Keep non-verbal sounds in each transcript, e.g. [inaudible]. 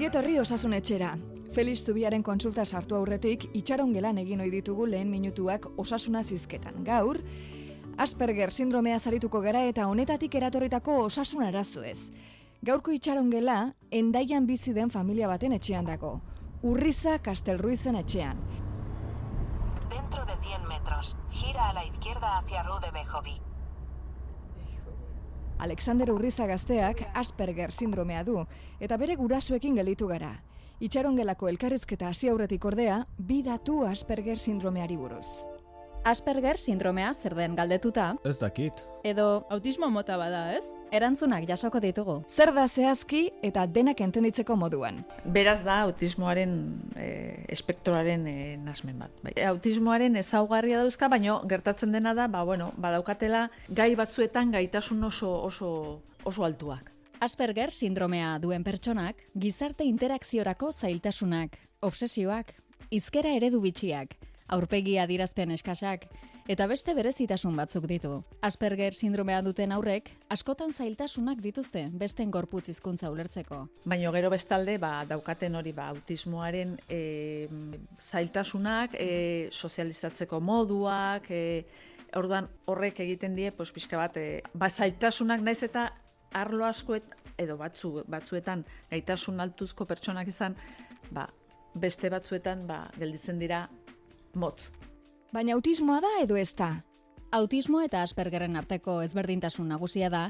Ongietorri osasun etxera. Felix Zubiaren kontsulta sartu aurretik, itxaron gelan egin ohi ditugu lehen minutuak osasuna zizketan. Gaur, Asperger sindromea zarituko gara eta honetatik eratorritako osasun arazo ez. Gaurko itxaron gela, endaian bizi den familia baten etxean dago. Urriza Kastelruizen etxean. Dentro de 100 metros, gira a la izquierda hacia Rue de Bejovi. Alexander Urriza gazteak Asperger sindromea du, eta bere gurasoekin gelditu gara. Itxaron gelako elkarrizketa hasi aurretik ordea, bi datu Asperger sindromeari buruz. Asperger sindromea zer den galdetuta, Ez dakit. edo Autismo mota bada, ez? Erantzunak jasoko ditugu. Zer da zehazki eta denak entenditzeko moduan. Beraz da autismoaren e, espektroaren e, nasmen bat. Bai. Autismoaren ezaugarria dauzka, baino gertatzen dena da, ba, bueno, badaukatela gai batzuetan gaitasun oso oso oso altuak. Asperger sindromea duen pertsonak gizarte interakziorako zailtasunak, obsesioak, hizkera eredu bitxiak, aurpegi adirazpen eskasak eta beste berezitasun batzuk ditu. Asperger sindromea duten aurrek askotan zailtasunak dituzte besten gorputz hizkuntza ulertzeko. Baino gero bestalde, ba, daukaten hori ba, autismoaren e, zailtasunak, e, sozializatzeko moduak, e, orduan horrek egiten die, pues, pixka bat, e, ba, zailtasunak naiz eta arlo askoet, edo batzu, batzuetan gaitasun altuzko pertsonak izan, ba, beste batzuetan ba, gelditzen dira motz. Baina autismoa da edo ez da? Autismo eta Aspergerren arteko ezberdintasun nagusia da,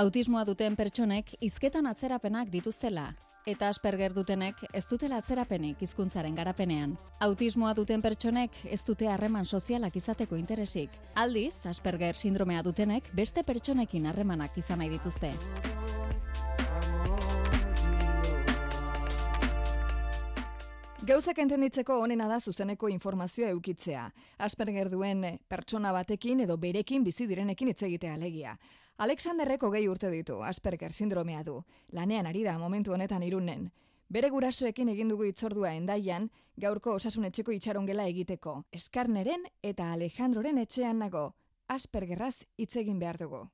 autismoa duten pertsonek hizketan atzerapenak dituztela, eta Asperger dutenek ez dutela atzerapenik hizkuntzaren garapenean. Autismoa duten pertsonek ez dute harreman sozialak izateko interesik. Aldiz, Asperger sindromea dutenek beste pertsonekin harremanak izan nahi dituzte. Gauzak entenditzeko onena da zuzeneko informazioa eukitzea. Asperger duen eh, pertsona batekin edo berekin bizi direnekin hitz egitea alegia. Alexanderreko gehi urte ditu, Asperger sindromea du. Lanean ari da momentu honetan irunen. Bere gurasoekin egin dugu itzordua endaian, gaurko osasun etxeko itxarongela egiteko. Eskarneren eta Alejandroren etxean nago. Aspergerraz hitz egin behar dugu.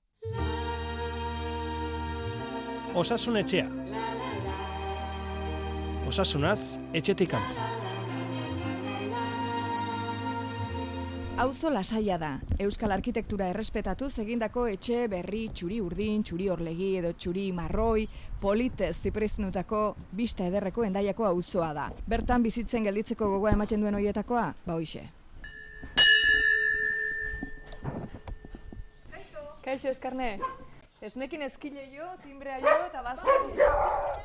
Osasun etxea. Osasunaz, etxetik kanpo. Auzo lasaia da. Euskal arkitektura errespetatuz egindako etxe berri txuri urdin, txuri orlegi edo txuri marroi, politez ziprezinutako bista ederreko endaiako auzoa da. Bertan bizitzen gelditzeko gogoa ematen duen hoietakoa, ba hoixe. Kaixo, eskarne. Ez nekin eskile jo, timbrea jo, eta bazten.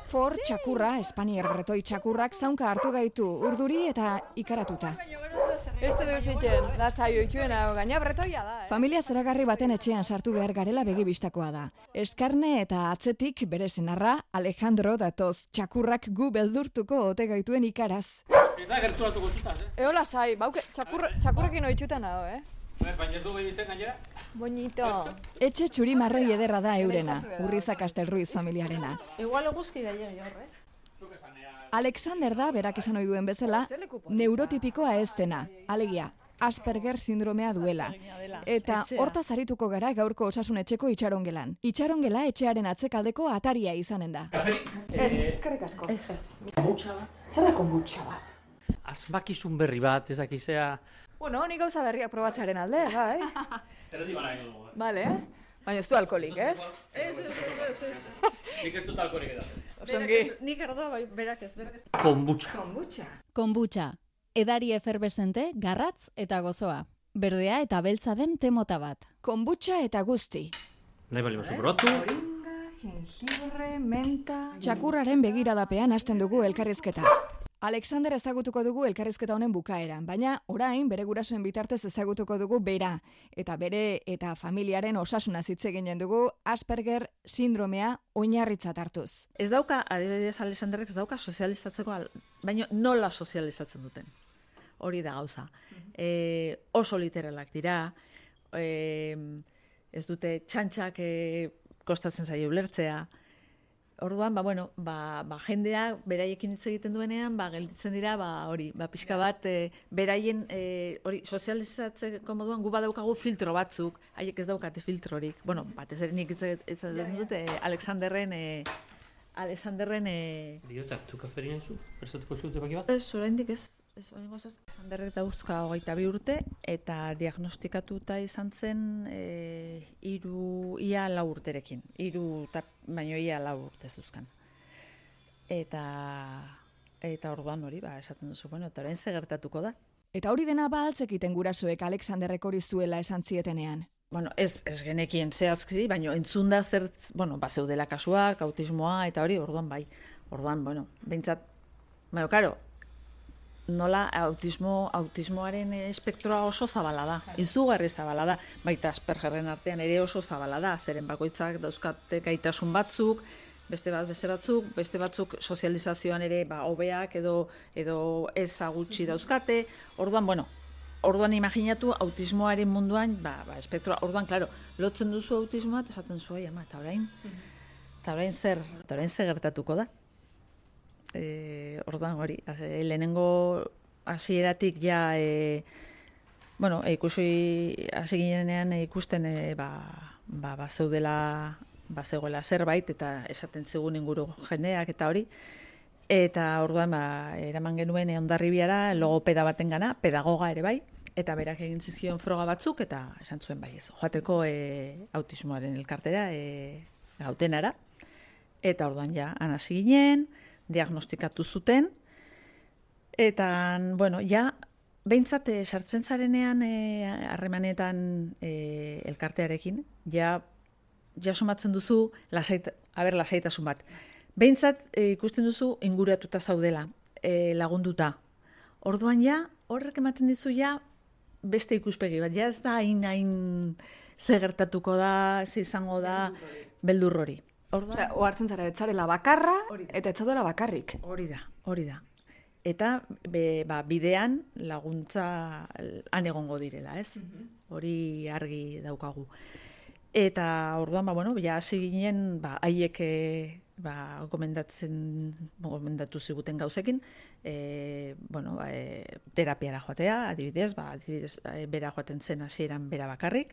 For txakurra, Espanier bretoi txakurrak zaunka hartu gaitu, urduri eta ikaratuta. Ez du ziten, lasai oituena, gaina bretoia da, eh? Familia zoragarri baten etxean sartu behar garela begibistakoa da. Eskarne eta atzetik bere senarra Alejandro datoz txakurrak gu beldurtuko ote gaituen ikaraz. Ez da gerturatuko zutaz, eh? Eo lasai, bauke, txakur, txakurrekin oituta nago, eh? Ber, baina ez du behitzen gainera? Bonito. Etxe txuri marroi ederra da eurena, urriza Kastelruiz familiarena. Igual eguzki da jo, horre? Alexander da, berak esan ohi duen bezala, neurotipikoa ez dena, alegia, Asperger sindromea duela. Eta hortaz arituko gara gaurko osasun etxeko itxarongelan. Itxarongela etxearen atzekaldeko ataria izanen da. Ez, eskerrik asko. Ez. Mutxa bat? Zer da komutxa bat? Azmakizun berri bat, ez dakizea... Bueno, ni gauza berriak probatzaren alde, [laughs] bai. Erdi bana egin dugu. Vale, Baina ez du alkoholik, ez? Ez, ez, ez, ez. Nik ez dut alkorik edaten. Osongi. Nik ardoa, bai, berak ez, berak ez. Kombutxa. Komutxa. Konbutxa, edari eferbesente, garratz eta gozoa. Berdea eta beltza den temota bat. Kombucha eta guzti. Nahi bali bazu brotu. Moringa, jengibre, menta... Txakurraren begiradapean hasten dugu elkarrizketa. Alexander ezagutuko dugu elkarrizketa honen bukaeran, baina orain bere gurasoen bitartez ezagutuko dugu bera, eta bere eta familiaren osasuna hitz eginen dugu Asperger sindromea oinarritzat hartuz. Ez dauka, adibidez Alexanderrek ez dauka sozializatzeko, al- baino nola sozializatzen duten. Hori da gauza. E, oso literalak dira, e, ez dute txantxak e, kostatzen zaio ulertzea. Orduan, ba, bueno, ba, ba, jendea beraiekin hitz egiten duenean, ba, gelditzen dira, ba, hori, ba, pixka bat, e, beraien, e, hori, sozializatzeko moduan, gu badaukagu filtro batzuk, haiek ez daukate filtrorik. Bueno, batez ere nik hitz egiten dut, e, Alexanderren e, Alexanderren e, Biota, tu kaferi nahi zu? Prestatuko zute baki bat? Ez, oraindik ez, ez oraingo ez. Alexanderrek dauzka hogeita bi urte, eta diagnostikatuta izan zen e, iru, ia lau urterekin. Iru, eta, baino ia lau urte zuzkan. Eta, eta orduan hori, ba, esaten duzu, bueno, eta orain ze gertatuko da. Eta hori dena ba altzekiten gurasoek Alexanderrek hori zuela esan zietenean. Bueno, ez, ez genekien zehazki, baino entzunda zer, bueno, ba, zeudela kasuak, autismoa, eta hori, orduan bai. Orduan, bueno, behintzat, bueno, karo, nola autismo, autismoaren espektroa oso zabala da, izugarri zabala da, baita aspergerren artean ere oso zabala da, zeren bakoitzak dauzkate gaitasun batzuk, beste bat beste batzuk, beste batzuk sozializazioan ere ba hobeak edo edo ez gutxi dauzkate. Orduan, bueno, orduan imaginatu autismoaren munduan, ba, ba espektroa, orduan claro, lotzen duzu autismoa eta esaten zu ama, eta orain eta orain zer, eta orain zer gertatuko da. E, orduan hori, e, lehenengo hasieratik ja e, bueno, e, ikusi hasi ginenean e, ikusten e, ba, ba, ba zeudela ba zegoela zerbait eta esaten zigun inguru jendeak eta hori eta orduan ba eraman genuen Hondarribiara logopeda baten gana, pedagoga ere bai eta berak egin zizkion froga batzuk eta esan zuen bai ez. Joateko e, autismoaren elkartera e, gautenara eta orduan ja han hasi ginen, diagnostikatu zuten eta bueno, ja Behintzat, eh, sartzen zarenean harremanetan e, elkartearekin, ja ja sumatzen duzu lasait, aber lasaitasun bat. Behintzat e, ikusten duzu inguratuta zaudela, e, lagunduta. Orduan ja, horrek ematen dizu ja beste ikuspegi bat. Ja ez da hain hain ze gertatuko da, ze izango da beldur hori. Orduan, Osea, ohartzen zara etzarela bakarra eta etzaudela bakarrik. Hori da, hori da. Eta be, ba, bidean laguntza han egongo direla, ez? Hori argi daukagu. Eta orduan, ba, bueno, ja hasi ginen, ba, haiek e, ba, gomendatzen, gomendatu ziguten gauzekin, e, bueno, ba, e, terapiara joatea, adibidez, ba, adibidez, e, bera joaten zen hasieran bera bakarrik,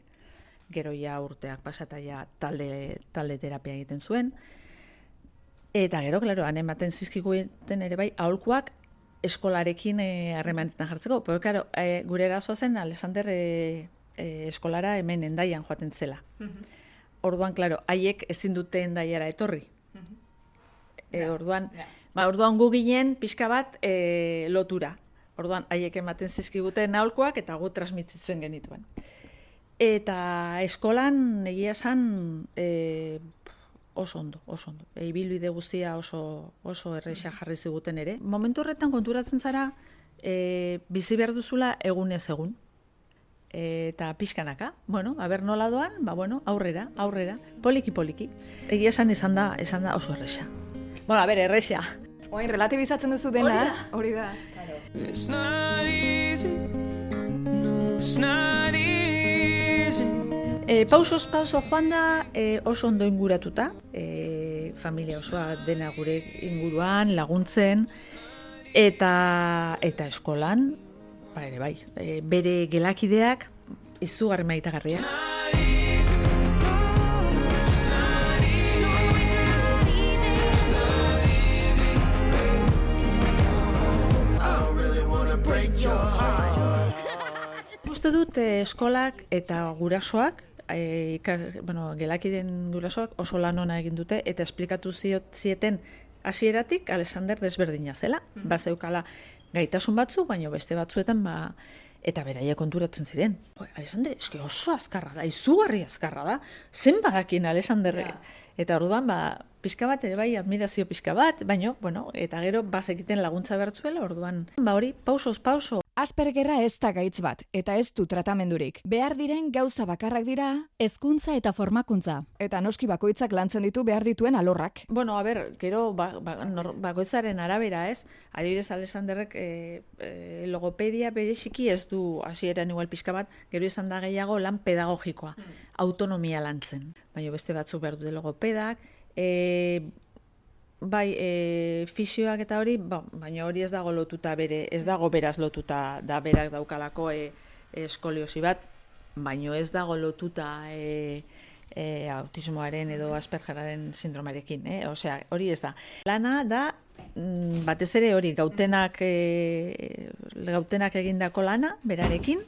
gero ja urteak pasata ja talde, talde terapia egiten zuen, eta gero, klaro, han ematen zizkiguten ere bai, aholkuak eskolarekin harremanetan jartzeko, pero, klaro, e, gure erazoa zen, Alexander, e, e, eskolara hemen endaian joaten zela. Orduan, klaro, haiek ezin dute endaiara etorri. E, orduan, ba, orduan gu ginen pixka bat e, lotura. Orduan, haiek ematen zizkiguten naholkoak eta gu transmititzen genituen. Eta eskolan egia esan e, oso ondo, oso ondo. E, ibilbide guztia oso, oso erresa jarri ziguten ere. Momentu horretan konturatzen zara, e, bizi behar duzula egunez egun eta pixkanaka, bueno, aber nola doan, ba, bueno, aurrera, aurrera, poliki poliki. Egia esan izan da, esan da oso erresa. Bueno, a ber, erresa. Oain, relatibizatzen duzu dena, hori da. It's not easy. No, it's not easy. E, pausos pauso joan da e, oso ondo inguratuta, e, familia osoa dena gure inguruan, laguntzen, eta eta eskolan, ba ere bai, e, bere gelakideak izugarri maitagarria. Uste dut eh, eskolak eta gurasoak, eh, ikas, bueno, gelakiden gurasoak oso lan ona egin dute eta esplikatu ziot zieten hasieratik Alexander desberdina zela. Mm Bazeukala gaitasun batzu, baina beste batzuetan ba eta beraia konturatzen ziren. Alexander, eske oso azkarra da, izugarri azkarra da. Zen badakin Alexander. Eta orduan ba pixka bat ere bai admirazio pixka bat, baino bueno, eta gero bazekiten laguntza bertzuela, orduan ba hori pausos pauso Aspergerra ez da gaitz bat, eta ez du tratamendurik. Behar diren gauza bakarrak dira, Hezkuntza eta formakuntza. eta noski bakoitzak lantzen ditu behar dituen alorrak. Bueno, a ber, gero ba, ba, nor, bakoitzaren arabera, ez? Adibidez Alexanderrek e, e, logopedia bereziki ez du hasieran igual pixka bat, gero izan da gehiago lan pedagogikoa, autonomia lantzen. Baina beste batzuk behar dute logopedak, e, bai, e, fisioak eta hori, ba, baina hori ez dago lotuta bere, ez dago beraz lotuta da berak daukalako e, eskoliosi bat, baino ez dago lotuta e, e, autismoaren edo aspergeraren sindromarekin, eh? Osea, hori ez da. Lana da mm, batez ere hori gautenak e, gautenak egindako lana berarekin.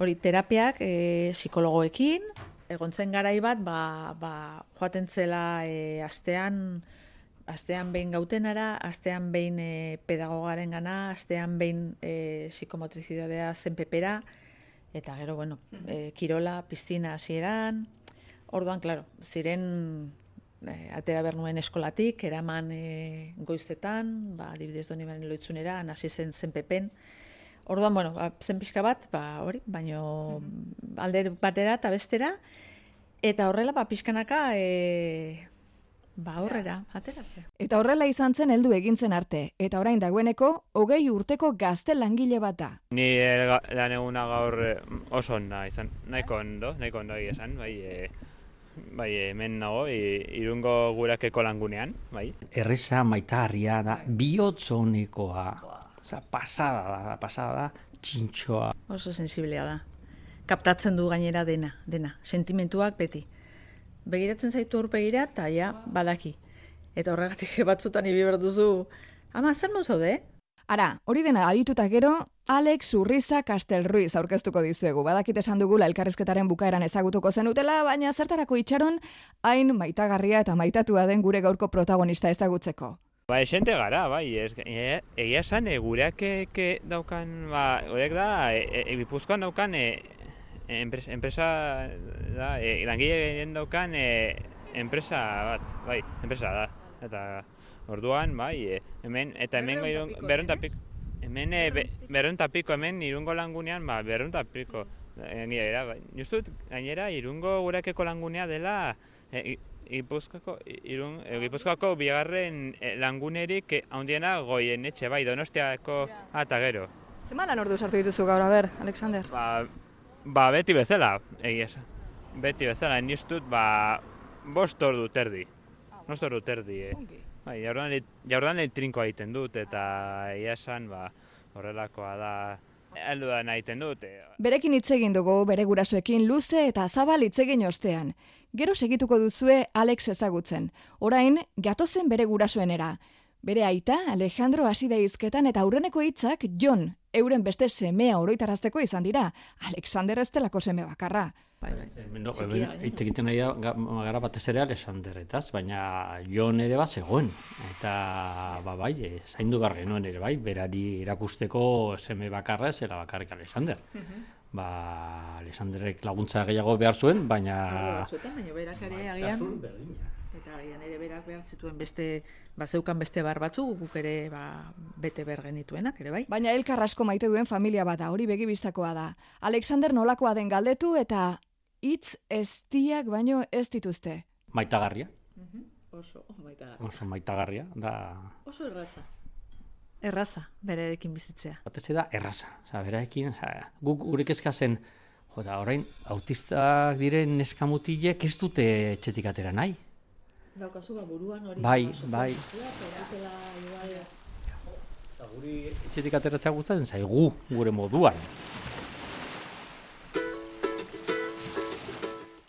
Hori terapiak e, psikologoekin egontzen garai bat ba, ba joaten zela e, astean astean behin gautenara, astean behin e, pedagogaren gana, astean behin e, psikomotrizidadea zenpepera, eta gero, bueno, e, kirola, piztina hasieran, orduan, claro, ziren e, atera behar nuen eskolatik, eraman e, goizetan, ba, adibidez doni baren loitzunera, hasi zen zenpepen, Orduan, bueno, ba, zen pixka bat, ba, hori, baino alde batera eta bestera, eta horrela, ba, pixkanaka, e, ba, aurrera, ateratzea. Eta horrela izan zen heldu egintzen arte, eta orain dagoeneko, hogei urteko gazte langile bat da. Ni ga- lan eguna gaur eh, oso ona izan, nahiko ondo, nahiko ondo esan, bai, e, bai, hemen nago, i, irungo gurakeko langunean, bai. Erreza maitagarria da, bihotzonekoa. Oza, pasada da, pasada da, txintxoa. Oso sensiblea da. Kaptatzen du gainera dena, dena. Sentimentuak beti. Begiratzen zaitu aurpegira eta ja, badaki. Eta horregatik [laughs] batzutan ibi duzu, ama, zer nu zaude? Ara, hori dena adituta gero, Alex Urriza Castelruiz aurkeztuko dizuegu. Badakit esan dugula elkarrizketaren bukaeran ezagutuko zenutela, baina zertarako itxaron, hain maitagarria eta maitatua den gure gaurko protagonista ezagutzeko. Ba, esente gara, bai, ez, e, egia esan, e, gureak e, ke daukan, ba, horrek da, e, e, Gipuzkoan daukan, e, enpresa, enpresa da, e, langile daukan e, enpresa bat, bai, enpresa da. Eta orduan, bai, e, hemen, eta hemen irun, berrun eta piko, hemen e, be, berrun eta piko, hemen irungo langunean, ba, berrun eta piko. Gainera, bai, justut, gainera, irungo gurekeko langunea dela, e, Gipuzkoako, irun, e, Gipuzkoako bigarren e, langunerik e, handiena goien etxe, bai, donostiako eta gero. Zema lan ordu sartu dituzu gaur, aber, Alexander? Ba, ba beti bezala, egia esan. Beti bezala, ni uste dut, ba, bost ordu terdi. Bost ordu terdi, eh. Bai, jaurdan, jaurdan trinkoa egiten dut, eta egia esan, ba, horrelakoa da, heldu da egiten dut. E, Berekin hitz egin dugu bere gurasoekin luze eta zabal hitz egin ostean. Gero segituko duzue Alex ezagutzen. Orain, gatozen bere gurasoenera. Bere aita, Alejandro hasi da hizketan eta aurreneko hitzak Jon, euren beste semea oroitarazteko izan dira. Alexander ez delako seme bakarra. Bai, bai. No, egiten nahi gara batez ere Alexanderretaz, baina Jon ere bat zegoen. Eta, ba bai, e, zaindu behar genuen ere bai, berari erakusteko seme bakarra ez zela bakarrik Alexander. Ba, Alexanderrek laguntza gehiago behar zuen, baina... batzuetan, baina berak ere agian, eta agian ere berak behar zituen beste, ba, zeukan beste bar batzu, guk ere ba, bete behar genituenak, ere bai. Baina elkar asko maite duen familia bada, hori begibistakoa da. Alexander nolakoa den galdetu eta hitz eztiak baino ez dituzte. Maitagarria, Oso, baita oso maitagarria, da... Oso erraza. Erraza, berarekin bizitzea. Batez da erraza, oza, beraekin, oza, guk gure zen, jota, orain, autistak diren neskamutilek ez dute etxetik atera nahi. Daukazu ba, buruan hori. Bai, bai. Eta guri etxetik ateratzea gustatzen zaigu, gure moduan.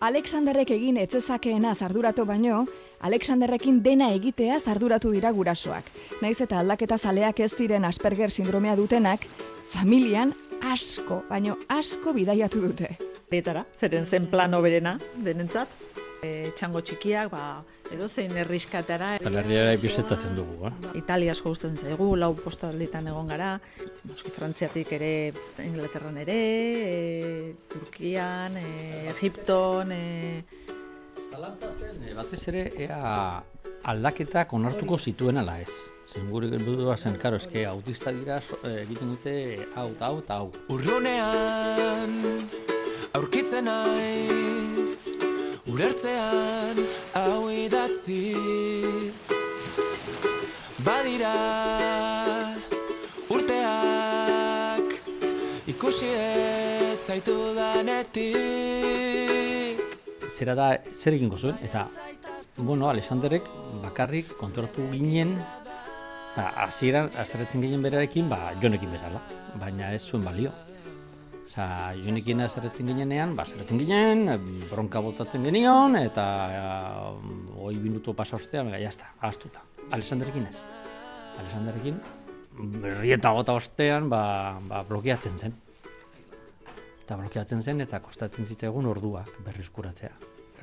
Alexanderrek egin etzezakeena arduratu baino, Alexanderrekin dena egitea arduratu dira gurasoak. Naiz eta aldaketa zaleak ez diren Asperger sindromea dutenak, familian asko, baino asko bidaiatu dute. Betara, zeren zen plano berena, denentzat. E, txango txikiak, ba, edo zein erriskatara. Eta herriara bizitatzen dugu, eh? Italia asko gustatzen zaigu, lau postaldetan egon gara, noski Frantziatik ere, Inglaterran ere, e, Turkian, e, Egipton, e, Zalantza zen, e, batez ere, ea aldaketak onartuko zituen ala ez. Zen gure helburua zen, karo, eske autista dira so, e, egiten dute hau eta hau eta hau. Urrunean aurkitzen naiz Urertzean hau idatziz Badira urteak ikusi ez zaitu danetik Zera da, zer egingo zuen, eta, bueno, Alexanderrek bakarrik konturatu ginen, eta hasieran azerretzen ginen berarekin, ba, jonekin bezala, baina ez zuen balio. Osa, jonekin zerretzen ginenean, ba, zerretzen ginen, bronka botatzen genion, eta uh, hoi minutu pasa ostean, bega, jazta, ahaztuta. Alessanderekin ez. Alessanderekin, berrieta bota ostean, ba, ba, blokeatzen zen. Eta blokeatzen zen, eta kostatzen zitegun orduak berrizkuratzea.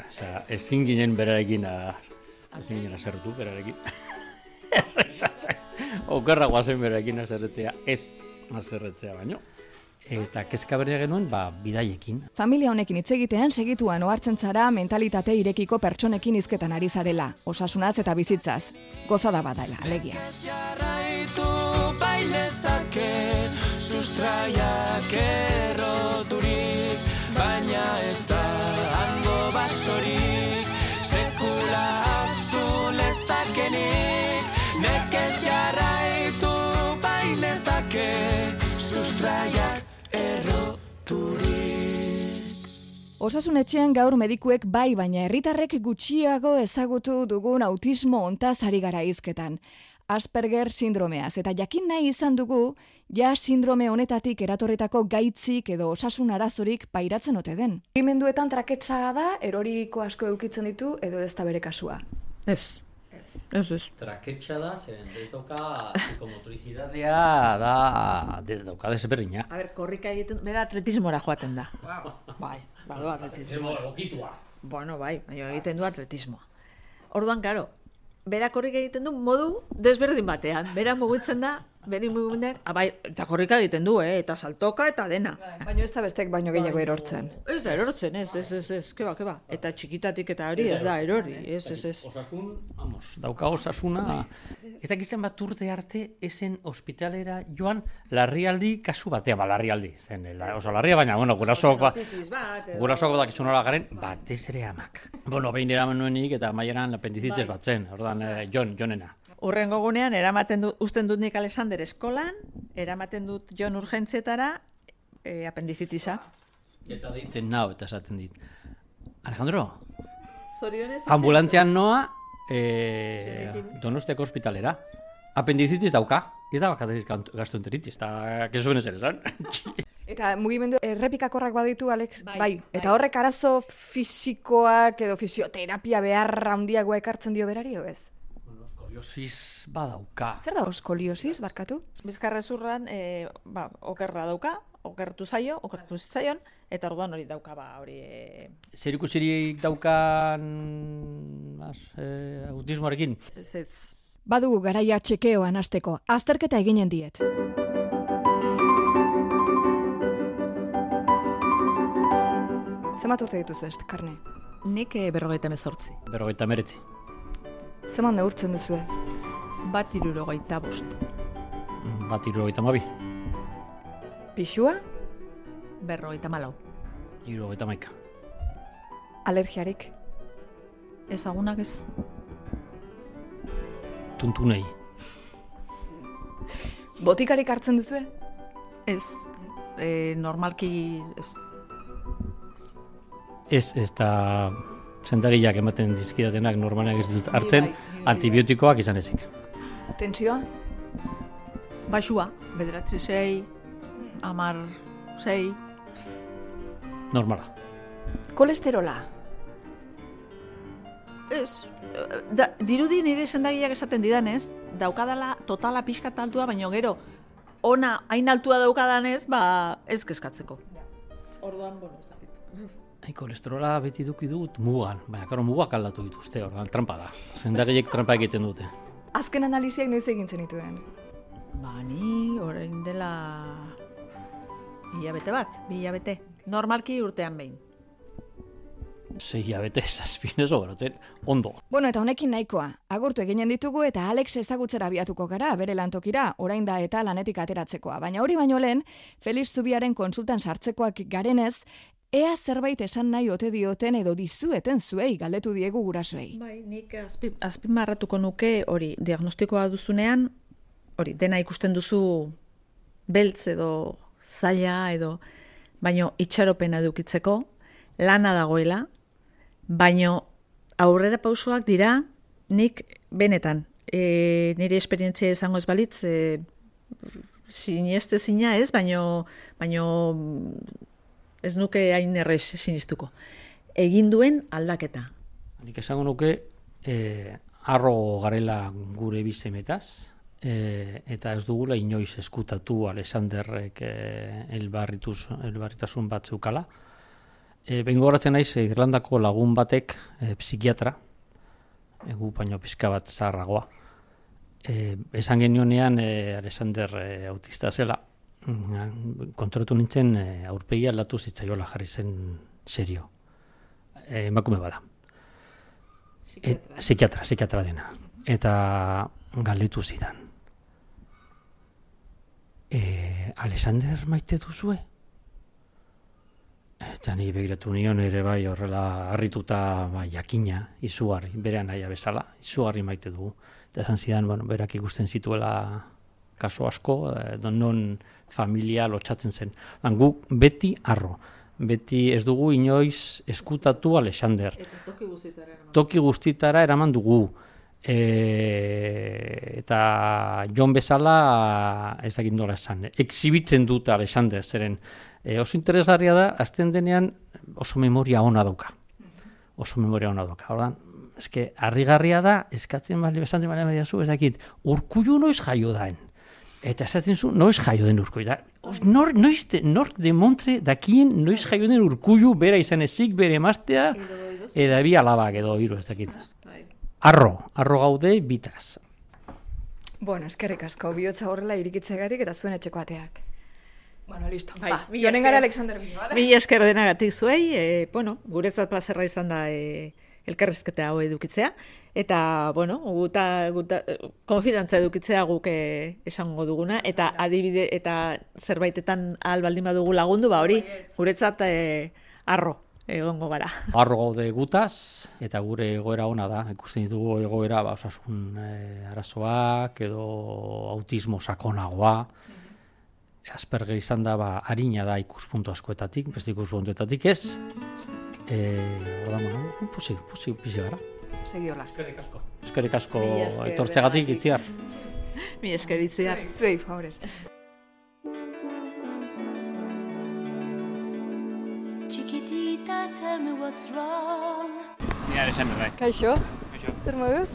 Osea, ezin ginen berarekin, a, ezin ginen azertu berarekin. [laughs] Okerra guazen berarekin azerretzea, ez azerretzea baino. Eta kezka berria genuen, ba, bidaiekin. Familia honekin hitz egitean segituan ohartzen zara mentalitate irekiko pertsonekin hizketan ari zarela, osasunaz eta bizitzaz. Goza da badala, alegia. Jarraitu sustraiak erroturik Osasun etxean gaur medikuek bai, baina herritarrek gutxiago ezagutu dugun autismo ontaz ari gara hizketan. Asperger sindromeaz eta jakin nahi izan dugu, ja sindrome honetatik eratorretako gaitzik edo osasun arazorik pairatzen ote den. Imenduetan traketsa da, eroriko asko eukitzen ditu edo ez da bere kasua. Ez. Ez, ez. Traketxa da, zeren ez dauka psikomotorizidadea da, de, dauka desberdina. A ber, korrika egiten, bera atletismora joaten da. bai, badu atletismo. egokitua. Bueno, bai, baina egiten du atletismoa. Orduan, karo, bera korrika egiten du modu desberdin batean. Bera mugitzen da, bere mugimendak, ah, bai, eta korrika egiten du, eh, eta saltoka eta dena. Baina ez da bestek baino gehiago erortzen. Ez da erortzen, ez, ez, ez, ez, keba, keba. Eta txikitatik eta hori ez da erori, ez, ez, ez. Osasun, vamos, dauka osasuna. Ez dakizten bat urte arte esen ospitalera joan larrialdi kasu batea, ba larrialdi, zen, la, oso larria, baina, bueno, gurasok, ba, gurasok da nola garen, batez ere amak. Bueno, behin eraman nuenik eta maieran apendicitis bat zen, ordan, eh, Jon, Jonena. Urrengo gunean, eramaten du, usten dut nik Alexander eskolan, eramaten dut Jon urgentzietara, e, apendizitisa. Eta deitzen nau, eta esaten dit. Alejandro, Zorionez, ambulantzian noa, eh, donosteko ospitalera. Apendicitis dauka, ez da bakatez gastroenteritis, eta kesuen ez ere zan. [laughs] Eta mugimendu errepikakorrak baditu, Alex? Bai, Eta horrek arazo fisikoak edo fisioterapia beharra handiagoa ekartzen dio berari, edo ez? Eskoliosis badauka. Zer da oskoliosis, barkatu? Bizkarrezurran, e, ba, okerra dauka, okertu zaio, okertu zitzaion, eta orduan hori dauka, ba, hori... E, Zer ikusirik daukan az, eh, autismoarekin? ez, ez. Badugu garaia txekeoan hasteko, azterketa eginen diet. Zemat urte dituzu ez, karne? Nik e, berrogeita mezortzi. Berrogeita meretzi. Zeman neurtzen duzue? Bat irurogeita bost. Bat irurogeita mabi. Pixua? Berrogeita malau. Irurogeita maika. Alergiarik? Ezagunak ez. Tuntunei. Botikarik hartzen duzue? Ez. E, normalki ez. Ez, ez da sentagiak ematen dizkidatenak normaleak ez dut hartzen, antibiotikoak izan ezik. Tentsioa? Baxua, bederatzi sei, amar sei, Normala. Kolesterola? Ez, da, dirudi nire sendagiak esaten didanez, daukadala totala pixka altua, baino gero, ona hain altua daukadanez, ba, ez kezkatzeko. Orduan, bueno, kolesterola beti duki dut mugan, baina karo mugak aldatu dituzte, ordan trampa da. Sendagiek trampa egiten dute. Azken analiziak noiz egin zenituen? Ba, ni orain dela hilabete bat, bi hilabete. Normalki urtean behin. Sei hilabete [laughs] zazpin ez ondo. Bueno, eta honekin nahikoa. Agurtu eginen ditugu eta Alex ezagutzera abiatuko gara, bere lantokira, orain da eta lanetik ateratzekoa. Baina hori baino lehen, Felix Zubiaren konsultan sartzekoak garenez, ea zerbait esan nahi ote dioten edo dizueten zuei galdetu diegu gurasoei. Bai, nik azpi, azpimarratuko nuke hori diagnostikoa duzunean, hori dena ikusten duzu beltz edo zaila edo baino itxaropena edukitzeko lana dagoela, baino aurrera pausoak dira nik benetan e, nire esperientzia izango ez balitz e, sineste zina ez, baino, baino ez nuke hain errez sinistuko. Egin duen aldaketa. Nik esango nuke, e, arro garela gure bizemetaz, e, eta ez dugula inoiz eskutatu Alexanderrek e, elbarrituz, elbarritasun bat zeukala. E, Behin gogoratzen naiz, Irlandako lagun batek, e, psikiatra, egu baino pizka bat zaharragoa, e, esan genionean e, Alexander e, autista zela, kontratu nintzen e, aurpegi aldatu zitzaiola jarri zen serio. E, emakume bada. Et, psikiatra, psikiatra dena. Eta galdetu zidan. E, Alexander maite duzue? Eta ni begiratu nion ere bai horrela harrituta bai, jakina, izugarri, bere anaia bezala, izugarri maite dugu. Eta esan zidan, bueno, berak ikusten zituela kaso asko, eh, non familia lotxatzen zen. Dan, guk beti arro, beti ez dugu inoiz eskutatu Alexander. Eta toki guztitara eraman. Toki guztitara eraman dugu. E, eta Jon bezala ez dakit nola esan, exhibitzen dut Alexander, zeren e, oso interesgarria da, azten denean oso memoria ona dauka. Oso memoria ona dauka. Ordan, eske, harrigarria da, eskatzen bali besan bali badia zu, ez dakit, urkullu noiz jaio daen. Eta esaten zu, noiz jaio den urkullu. Da, os, nor, noiz de, nork demontre dakien noiz jaio den urkullu, bera izan ezik, bere emaztea, eda bi alabak edo hiru ez dakit. Arro, arro gaude bitaz. Bueno, eskerrik asko, bihotza horrela irikitzegatik eta zuen etxeko ateak. Bueno, listo. Bai, ba, joanen esker. gara Alexander Bino, vale? Mila esker denagatik zuei, e, bueno, guretzat plazerra izan da e, elkarrezketa hau edukitzea. Eta, bueno, guta, guta, konfidantza edukitzea guk e, esango duguna, eta adibide, eta zerbaitetan ahal baldin badugu lagundu, ba hori, guretzat e, arro egongo gara. Arro gaude gutaz, eta gure egoera ona da, ikusten ditugu egoera ba, osasun e, arazoak edo autismo sakonagoa. Asperger izan da, ba, harina da ikuspuntu askoetatik, beste ikuspuntuetatik ez. E, Oda, bueno, pusi, pusi, pusi gara. Segiola. Eskerrik asko. Eskerrik asko itziar. [laughs] Mi esker itziar. Zuei, favorez. Chiquitita, tell me what's wrong. Ni Alexander, bai. Kaixo, zer moduz?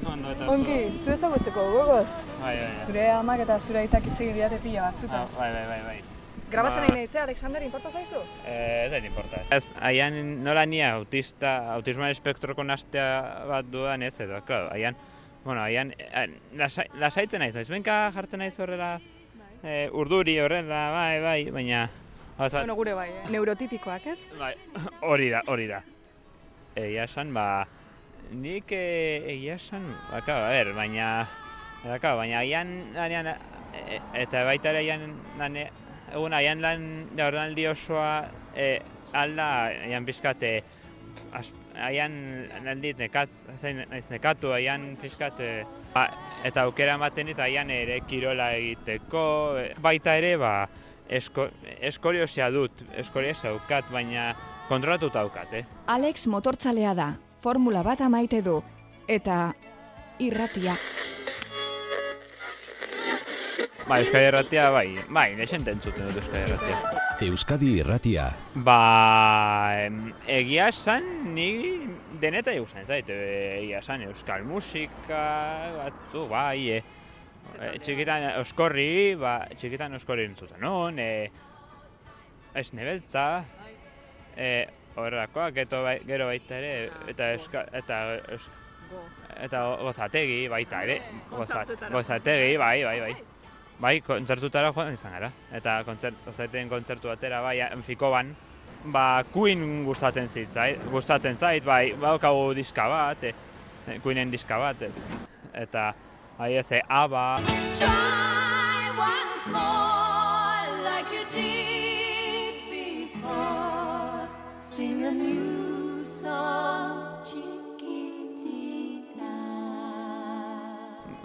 Ongi, zu ezagutzeko gogoz. Bai, bai, bai. Zure amak eta zure aitak hitz egin didate pila Ah, batzutaz. bai, bai, bai, bai. Grabatzen Ba- nahi nahi ze, Alexander, inporta zaizu? Eh, ez da importa. Ez, aian nola nia autista, autismo espektroko nastea bat dudan ez edo, claro, aian, bueno, aian, eh, lasa, lasaitzen naiz, benka jartzen naiz horrela, eh, urduri horrela, bai, bai, baina, zat- Bueno, gure bai, eh? neurotipikoak, ez? bai, [laughs] hori da, hori da. Egia esan, ba, nik eh, egia esan, ba, claro, a ber, baina, ba, claro, baina aian, lanean, e, eta baita ere aian, lane, egun aian lan jaurdanaldi osoa, e, alda, aian pizkate, as, aian aldi nekat, zain, naiz nekatu, aian pizkate, ba, eta aukera ematen eta aian ere kirola egiteko, baita ere, ba, esko, eskoliosia dut, eskoliosia daukat, baina kontrolatuta daukat, eh? Alex motortzalea da, formula bat amaite du, eta irratia. Ba, Euskadi Erratia, bai, bai, neixen entzuten dut Euskadi Erratia. Euskadi Irratia. Ba, em, egia esan, ni deneta eusen zait, egia esan, euskal musika, batzu, bai, e, e, txikitan oskorri, ba, txikitan oskorri entzuten non, e, ez nebeltza, e, horrakoak, eto bai, gero baita ere, eta euska, eta, eus, eta gozategi baita ere, gozat, gozategi, bai, bai, bai. Bai, kontzertutara joan izan gara. Eta kontzert, gozaten kontzertu batera, bai, Fikoban, ba, Queen gustatzen zitzait, gustatzen zait, bai, badaukagu diska bat, e, Queenen diska bat, e, eta, bai, ez, ABBA, Try once more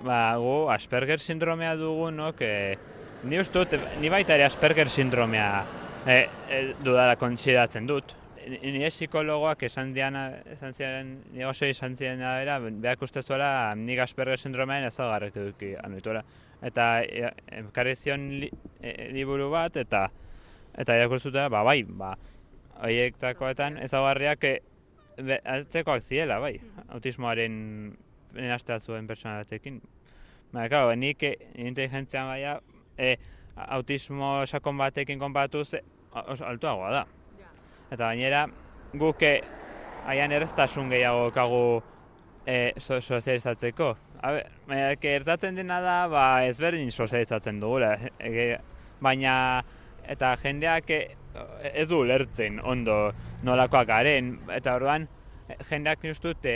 ba, gu Asperger sindromea dugunok, e, ni uste dut, ni baita ere Asperger sindromea e, e, dudala kontsideratzen dut. nire psikologoak esan diana, esan ziren, nire oso izan ziren bera, behak uste zuela nik Asperger sindromean ezagarrek eduki anuituela. Eta e, zion li, e, liburu bat, eta eta irakurtzuta, ba, bai, ba, horiektakoetan ezagarriak e, be- atzekoak ziela, bai, autismoaren nenastea zuen pertsona batekin. Baina, claro, nik e, inteligentzian gaia, e, autismo sakon batekin konparatuz e, oso altuagoa da. Eta gainera, guk e, haian erreztasun gehiago kagu e, so, sozializatzeko. Baina, gertatzen dena da, ba, ezberdin sozializatzen dugula. E, baina, eta jendeak e, ez du lertzen ondo nolakoak garen. Eta orduan, e, jendeak ustut,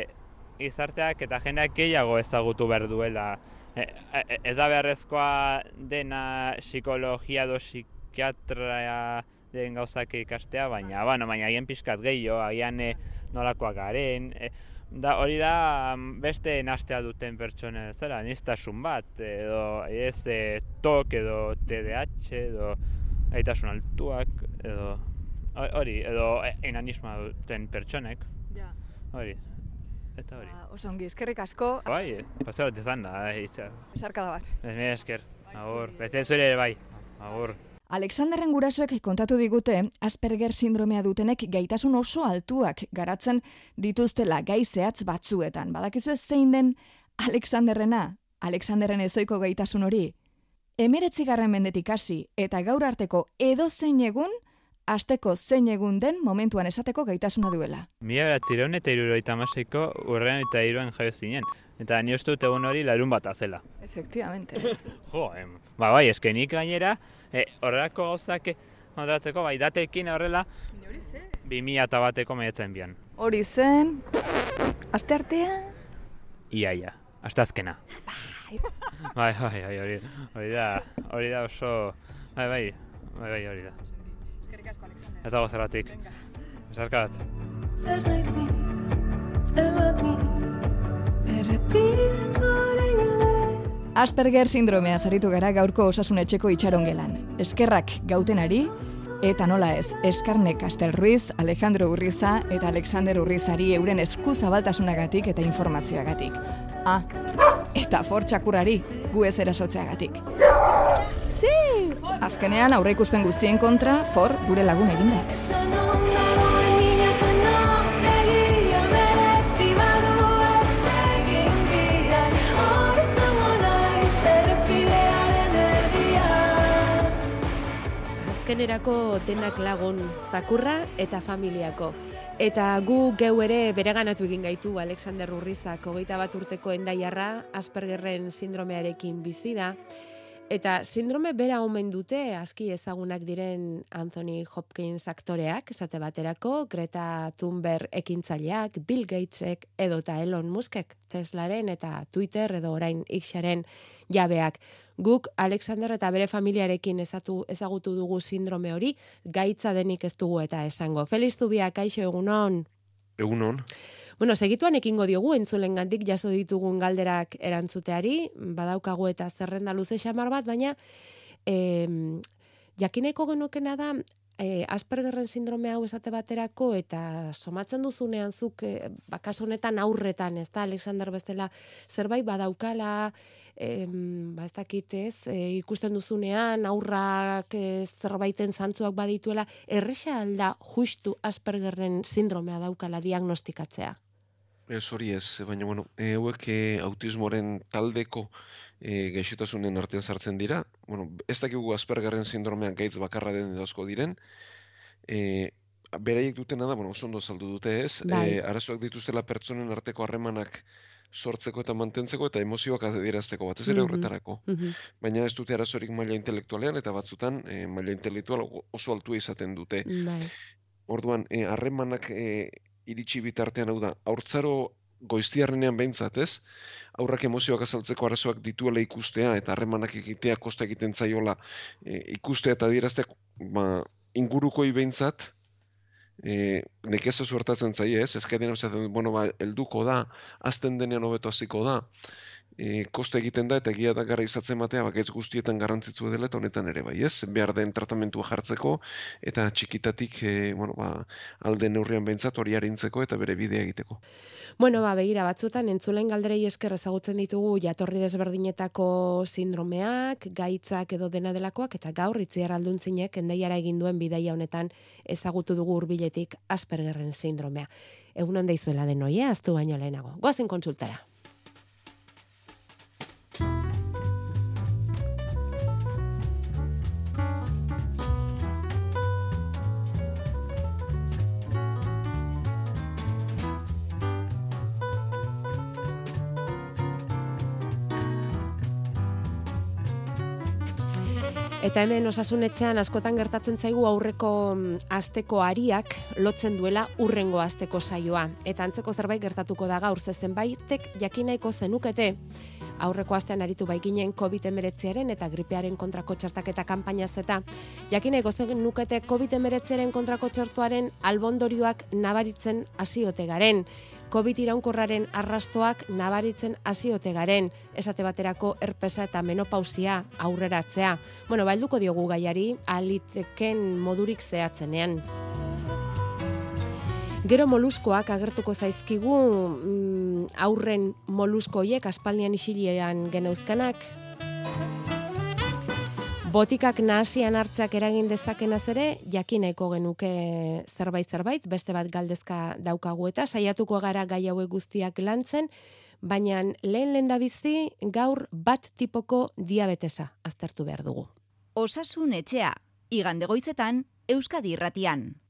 gizarteak eta jendeak gehiago ezagutu behar duela. E, e, ez da beharrezkoa dena psikologia edo psikiatria den gauzak ikastea, baina, bueno, baina agian pixkat gehiago, agian e, nolakoak garen, e, da, hori da mm, beste nastea duten pertsona zera, niztasun bat, edo ez e, TOK edo TDAH edo aitasun altuak, edo hori, edo e, enanismoa duten pertsonek, Ja. hori, eta hori. Ba, oso ongi, eskerrik asko. Bai, paseo bat izan da, eh, itza. Besarkada bat. Ez mila esker, agur, beste zure ere bai, agur. Alexanderren gurasoek kontatu digute Asperger sindromea dutenek gaitasun oso altuak garatzen dituztela gai zehatz batzuetan. Badakizu zein den Alexanderrena, Alexanderren ezoiko gaitasun hori? Emeretzigarren mendetik hasi eta gaur arteko edo zein egun, asteko zein egun den momentuan esateko gaitasuna duela. Mila beratzireun eta irurogeita hamaseiko urrean eta iruan jaio zinen. Eta ni uste dut egun hori larun bat azela. Efectivamente. [laughs] Jo, em, ba bai, eske nik gainera, e, horrelako gauzak kontratzeko, bai, datekin horrela, bi mila eta bateko maiatzen bian. Hori zen, aste artea, Iaia, astazkena. bai, bai, bai, hori, hori da, hori da oso, bai, bai, bai, bai, hori da. Ez dago zerratik. Bat. Zer naiz ni, zer bat ni, errepideko Asperger sindromea zaritu gara gaurko osasun etxeko itxaron gelan. Eskerrak gautenari, eta nola ez, Eskarne Castel Ruiz, Alejandro Urriza eta Alexander Urrizari euren esku zabaltasunagatik eta informazioagatik. Ah, eta for txakurrari, gu ez erasotzeagatik. Si! Azkenean aurreikuspen guztien kontra, for gure lagun eginda. Azkenerako denak lagun zakurra eta familiako. Eta gu geu ere bereganatu egin gaitu Alexander Urrizak hogeita bat urteko endaiarra Aspergerren sindromearekin bizi da. Eta sindrome bera omen dute aski ezagunak diren Anthony Hopkins aktoreak, esate baterako, Greta Thunberg ekintzaileak, Bill Gatesek edota Elon Muskek, Teslaren eta Twitter edo orain Xaren jabeak. Guk Alexander eta bere familiarekin ezatu, ezagutu dugu sindrome hori, gaitza denik ez dugu eta esango. Feliz Zubiak, kaixo egunon. Egunon. Bueno, segituan ekingo diogu entzulen gandik jaso ditugun galderak erantzuteari, badaukagu eta zerrenda luze xamar bat, baina em, jakineko genukena da e, Aspergerren sindrome hau esate baterako eta somatzen duzunean zuk e, bakas honetan aurretan, ez da, Alexander bestela zerbait badaukala, em, ba ez dakit ez, e, ikusten duzunean aurrak e, zerbaiten zantzuak badituela, erresa alda justu Aspergerren sindromea daukala diagnostikatzea. Ez hori ez, baina bueno, e, hauek e, autismoaren taldeko e, gaixotasunen artean sartzen dira. Bueno, ez dakigu Aspergerren sindromean gaitz bakarra den edo asko diren. E, beraiek dutena da, bueno, oso ondo saldu dute ez, Bai. e, arazoak dituztela pertsonen arteko harremanak sortzeko eta mantentzeko eta emozioak adierazteko batez ere Mhm. horretarako. Mhm. Baina ez dute arazorik maila intelektualean eta batzutan e, maila intelektual oso altua izaten dute. Bai. Orduan, eh, harremanak eh, iritsi bitartean hau da, haurtzaro goiztiarrenean behintzat, ez? Aurrak emozioak azaltzeko arazoak dituela ikustea eta harremanak egitea kosta egiten zaiola eh, ikustea eta adieraztea ba, ingurukoi behintzat eh, nekeza suertatzen zaie, ez? Ezkaten esaten, bueno, ba, helduko da, azten denean hobeto hasiko da. E, koste egiten da eta egia da gara izatzen batea bak ez guztietan garrantzitsu dela eta honetan ere bai, ez? Behar den tratamentua jartzeko eta txikitatik e, bueno, ba, alde neurrian behintzat hori harintzeko eta bere bidea egiteko. Bueno, ba, begira, batzuetan entzulen galderei esker ezagutzen ditugu jatorri desberdinetako sindromeak, gaitzak edo dena delakoak, eta gaur itziar alduntzinek endaiara egin duen bidaia honetan ezagutu dugu hurbiletik Aspergerren sindromea. Egun onda izuela den noia, aztu baino lehenago. Goazen kontsultara. Eta hemen osasunetxean askotan gertatzen zaigu aurreko mm, asteko ariak lotzen duela urrengo asteko saioa. Eta antzeko zerbait gertatuko da gaur zezen baitek jakinaiko zenukete aurreko astean aritu baikinen COVID-19 eta gripearen kontrako txertaketa kanpainaz eta jakinaiko zenukete COVID-19 kontrako txertuaren albondorioak nabaritzen hasiote garen. COVID iraunkorraren arrastoak nabaritzen hasiote garen, esate baterako erpesa eta menopausia aurreratzea. Bueno, balduko diogu gaiari, aliteken modurik zehatzenean. Gero moluskoak agertuko zaizkigu mm, aurren moluskoiek aspaldian isilian geneuzkanak, Botikak nahasian hartzeak eragin dezakenaz ere, jakineko genuke zerbait zerbait, beste bat galdezka daukagu eta saiatuko gara gai hauek guztiak lantzen, baina lehen lehen bizi gaur bat tipoko diabetesa aztertu behar dugu. Osasun etxea, igande goizetan, Euskadi irratian.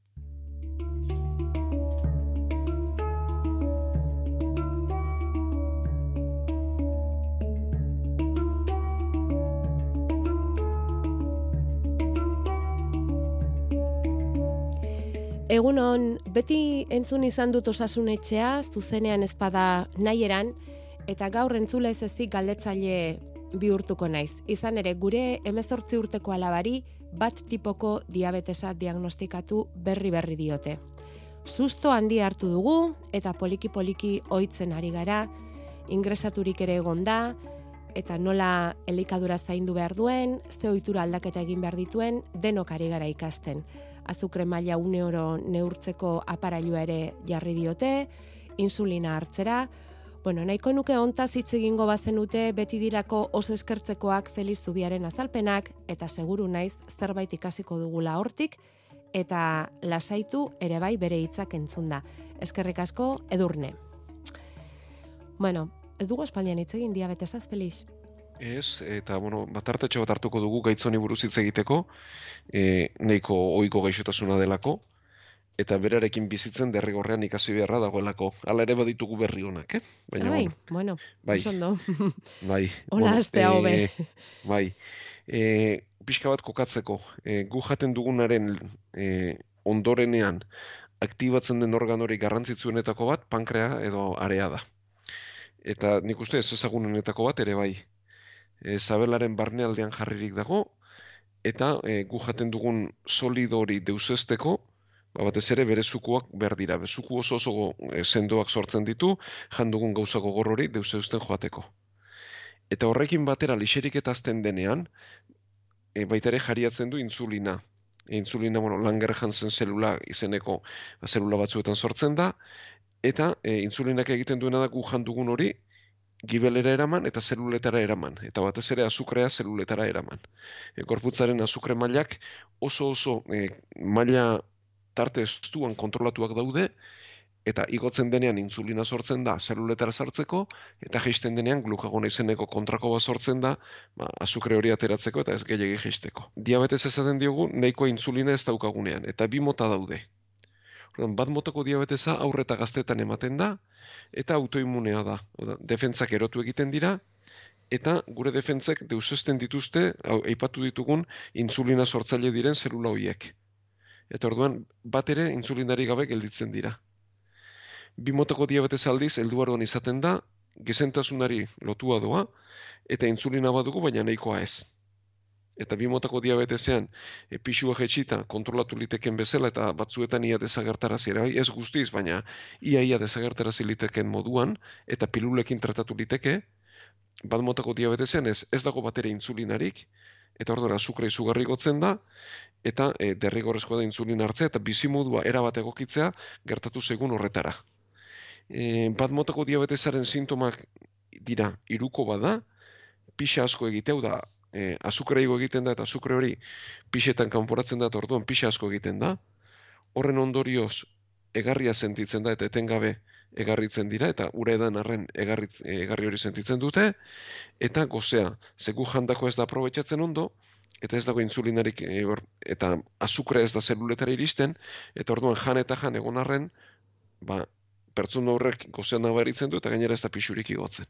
Egunon, beti entzun izan dut osasunetxea, zuzenean ezpada nahieran, eta gaur entzule ez ezik galdetzaile bihurtuko naiz. Izan ere, gure emezortzi urteko alabari, bat tipoko diabetesa diagnostikatu berri-berri diote. Susto handi hartu dugu, eta poliki-poliki oitzen ari gara, ingresaturik ere egon da, eta nola elikadura zaindu behar duen, ze ohitura aldaketa egin behar dituen, denok ari gara ikasten azukre maila une oro neurtzeko aparailua ere jarri diote, insulina hartzera, Bueno, nahiko nuke ontaz hitz egingo bazenute beti dirako oso eskertzekoak Feliz Zubiaren azalpenak eta seguru naiz zerbait ikasiko dugula hortik eta lasaitu ere bai bere hitzak entzunda. Eskerrik asko edurne. Bueno, ez dugu Espainian hitz egin diabetesaz Feliz. Ez, eta, bueno, bat hartetxo bat hartuko dugu gaitzoni buruz hitz egiteko, e, neiko oiko gaixotasuna delako, eta berarekin bizitzen derrigorrean ikasi beharra dagoelako. Hala ere baditugu berri honak, eh? Baina, bai, bueno, bai, ondo. [laughs] bai, Hola, bueno, e, bai, e, pixka bat kokatzeko, e, gu jaten dugunaren e, ondorenean aktibatzen den organ hori garrantzitsuenetako bat, pankrea edo area da. Eta nik uste ez ezagunenetako bat ere bai e, zabelaren barnealdean jarririk dago, eta e, gu jaten dugun solido hori deusesteko, ba, batez ere bere zukuak behar dira. Bezuku oso oso e, sendoak sortzen ditu, jan dugun gauzako gor hori deusesten joateko. Eta horrekin batera lixerik eta azten denean, e, baita ere jariatzen du insulina. E, insulina, bueno, langer jantzen zelula izeneko ba, zelula batzuetan sortzen da, eta e, insulinak egiten duena da gu jandugun hori, gibelera eraman eta zeluletara eraman. Eta batez ere azukrea zeluletara eraman. E, gorputzaren azukre mailak oso oso e, maila tarte estuan kontrolatuak daude, eta igotzen denean insulina sortzen da zeluletara sartzeko, eta geisten denean glukagona izeneko kontrako bat sortzen da ba, azukre hori ateratzeko eta ez gehiagi geisteko. Diabetes ezaten diogu, nahikoa insulina ez daukagunean, eta bi mota daude. Bat motako diabetesa aurreta gaztetan ematen da, eta autoimmunea da. Oda, defentzak erotu egiten dira, eta gure defentzek deusesten dituzte, hau, eipatu ditugun, insulina sortzaile diren zelula horiek. Eta orduan, bat ere insulinari gabe gelditzen dira. Bi motako diabetes aldiz, heldu izaten da, gezentasunari lotua doa, eta insulina badugu, baina nahikoa ez eta bi motako diabetesean e, pixua jetxita kontrolatu liteken bezala eta batzuetan ia desagertarazi bai, ez guztiz, baina ia ia desagertarazi liteken moduan eta pilulekin tratatu liteke, bat motako diabetesean ez, ez dago bat ere insulinarik, eta orduan azukre izugarri gotzen da, eta e, derrigorrezkoa da insulin hartzea, eta bizimodua erabat egokitzea gertatu segun horretara. E, bat motako diabetesaren sintomak dira iruko bada, pixa asko egiteu da, e, azukre igo egiten da, eta azukre hori pixetan kanporatzen da, eta orduan pixa asko egiten da, horren ondorioz egarria sentitzen da, eta etengabe egarritzen dira, eta ura edan arren egarritz, egarri hori sentitzen dute, eta gozea, zegu jandako ez da aprobetxatzen ondo, eta ez dago insulinarik e, hor- eta azukre ez da zeluletara iristen, eta orduan jan eta jan egon arren, ba, pertsona horrek gozean nabaritzen du, eta gainera ez da pixurik igotzen.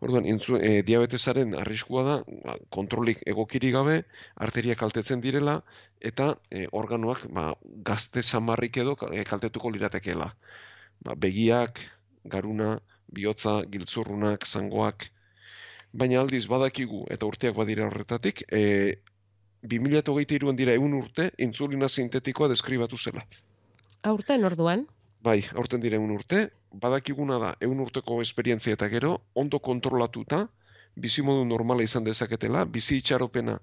Orduan, intzu, e, diabetesaren arriskua da, ba, kontrolik egokirik gabe, arteria kaltetzen direla, eta e, organoak ba, gazte samarrik edo ka- e, kaltetuko liratekeela. Ba, begiak, garuna, bihotza, giltzurrunak, zangoak, baina aldiz badakigu eta urteak badira horretatik, e, 2023an dira eun urte insulina sintetikoa deskribatu zela. Aurten orduan, Bai, aurten dira eun urte, badakiguna da eun urteko esperientzia eta gero, ondo kontrolatuta, bizimodu normala izan dezaketela, bizi itxaropena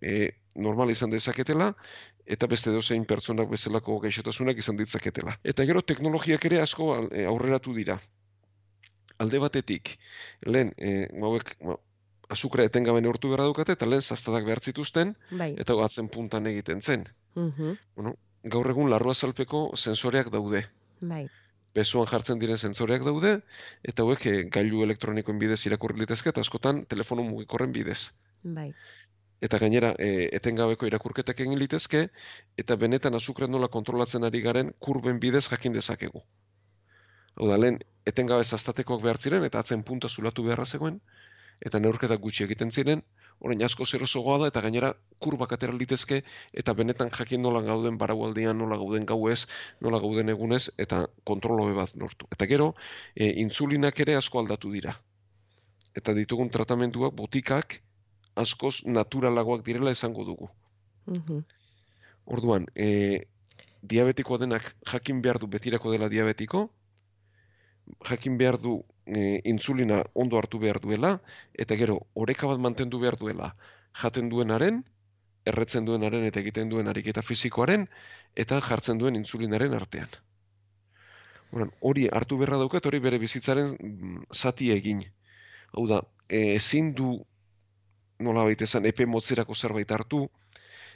e, normala izan dezaketela, eta beste dozein pertsonak bezalako gaixotasunak izan ditzaketela. Eta gero teknologiak ere asko e, aurreratu dira. Alde batetik, lehen, e, hauek, azukra etengabe neurtu behar daukate, eta lehen zaztadak behar zituzten, bai. eta gatzen puntan egiten zen. Mhm, Bueno, gaur egun larrua salpeko sensoreak daude. Bai. Besoan jartzen diren sentsoreak daude, eta hauek eh, gailu elektronikoen bidez irakurri litezke, eta askotan telefono mugikorren bidez. Bai. Eta gainera, e, etengabeko irakurketak egin litezke, eta benetan azukre nola kontrolatzen ari garen kurben bidez jakin dezakegu. Hau da, lehen, etengabe zaztatekoak behar ziren, eta atzen punta zulatu beharra zegoen, eta neurketak gutxi egiten ziren, orain asko zerozogoa da, eta gainera kurbak atera litezke, eta benetan jakin nola gauden baraualdean, nola gauden gauez, nola gauden egunez, eta kontrol hobe bat lortu. Eta gero, e, insulinak ere asko aldatu dira. Eta ditugun tratamenduak, botikak, askoz naturalagoak direla esango dugu. Mhm. Orduan, e, diabetikoa denak jakin behar du betirako dela diabetiko, jakin behar du e, insulina ondo hartu behar duela, eta gero, oreka bat mantendu behar duela, jaten duenaren, erretzen duenaren eta egiten duen ariketa fisikoaren, eta jartzen duen insulinaren artean. Orduan, hori hartu beharra daukat, hori bere bizitzaren mm, zati egin. Hau da, e, ezin du nola baita esan, epe motzerako zerbait hartu,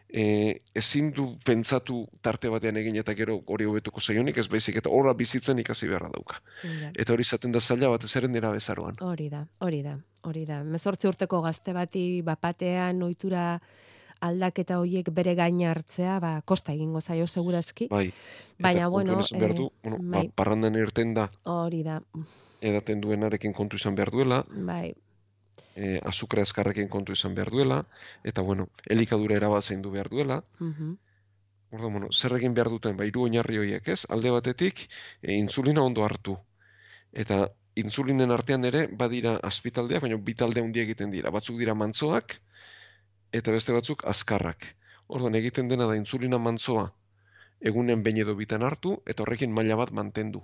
e, ezin du pentsatu tarte batean egin eta gero hori hobetuko zaionik, ez baizik eta horra bizitzen ikasi beharra dauka. Ja. Eta hori izaten da zaila batez ere nera bezaroan. Hori da, hori da, hori da. Mezortzi urteko gazte bati bapatean ohitura aldaketa hoiek bere gain hartzea, ba, kosta egingo zaio segurazki. Bai. Baina, bueno, eh, du, bueno, bai. ba, parrandan irten da, hori da, edaten duenarekin kontu izan behar duela, bai, e, azukre azkarrekin kontu izan behar duela, eta bueno, elikadura erabaz zaindu behar duela, mhm, Orduan, bueno, zer egin behar duten, ba, hiru oinarri horiek, ez? Alde batetik, e, insulina ondo hartu. Eta insulinen artean ere, badira azpitaldeak, baina bi talde handi egiten dira. Batzuk dira mantzoak, eta beste batzuk azkarrak. Orduan, egiten dena da insulina mantzoa egunean behin edo bitan hartu, eta horrekin maila bat mantendu.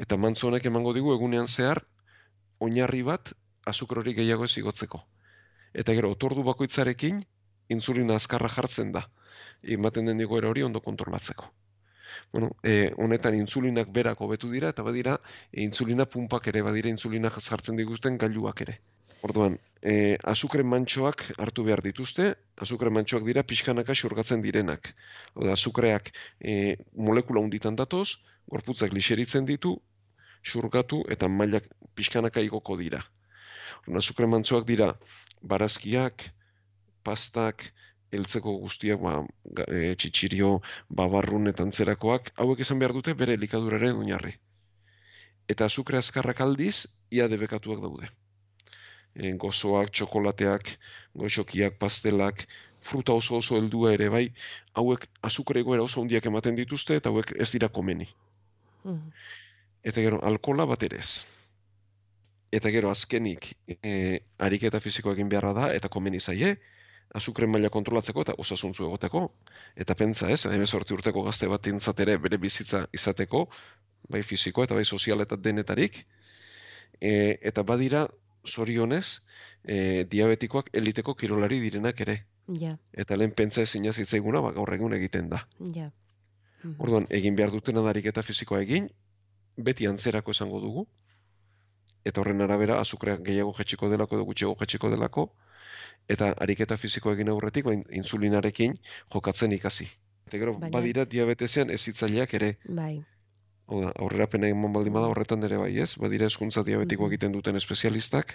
Eta mantzo honek emango digu egunean zehar, oinarri bat azukre hori gehiago ez igotzeko. Eta gero, otordu bakoitzarekin, insulina azkarra jartzen da ematen den egoera hori ondo kontrolatzeko. Bueno, e, honetan insulinak berak hobetu dira eta badira e, insulina pumpak ere badira insulina jartzen diguzten gailuak ere. Orduan, e, azukre mantxoak hartu behar dituzte, azukre mantxoak dira pixkanaka xurgatzen direnak. Hau da, azukreak e, molekula hunditan datoz, gorputzak lixeritzen ditu, xurgatu eta mailak pixkanaka igoko dira. Orduan, azukre mantxoak dira barazkiak, pastak, heltzeko guztiak, ba, e, txitxirio, babarrun eta antzerakoak, hauek esan behar dute bere elikaduraren oinarri. Eta azukre azkarrak aldiz, ia debekatuak daude. E, gozoak, txokolateak, goxokiak, pastelak, fruta oso oso heldua ere bai, hauek azukre egoera oso handiak ematen dituzte eta hauek ez dira komeni. mhm. Eta gero, alkola bat ere ez. Eta gero, azkenik, e, ariketa fisikoa egin beharra da, eta komeni zaie, azukren maila kontrolatzeko eta osasuntzu egoteko. Eta pentsa ez, hemezortzi urteko gazte bat ere bere bizitza izateko, bai fisiko eta bai sozial eta denetarik. E, eta badira, zorionez, e, diabetikoak eliteko kirolari direnak ere. Ja, Eta lehen pentsa ezin zitzaiguna, ba, gaur egun egiten da. ja. Orduan, egin behar dutena da ariketa fisikoa egin, beti antzerako esango dugu, eta horren arabera azukreak gehiago jetxiko delako edo gutxiago jetxiko delako, eta ariketa fisikoa egin aurretik, bain, insulinarekin jokatzen ikasi. Eta gero, Baina- badira diabetesean ez hitzaileak ere, Bai. Hau da, aurrerapena eman baldin bada horretan ere bai, ez? Badira eskuntza diabetikoa egiten duten espezialistak,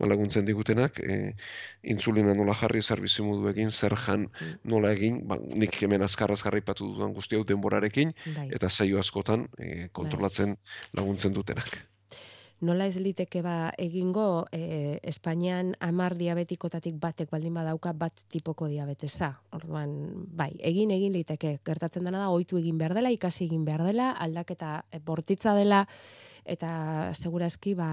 laguntzen digutenak, e, insulina nola jarri, zer bizimodu egin, zer jan nola egin, ba, nik hemen azkarraz jarraipatu dudan guzti hau denborarekin, Bai. eta saio askotan e, kontrolatzen laguntzen dutenak. Nola ez liteke ba egingo e, Espainian amar diabetikotatik batek baldin badauka bat tipoko diabetesa. Orduan, bai, egin egin liteke. Gertatzen dena da ohitu egin behar dela, ikasi egin behar dela, aldaketa e, bortitza dela eta segurazki ba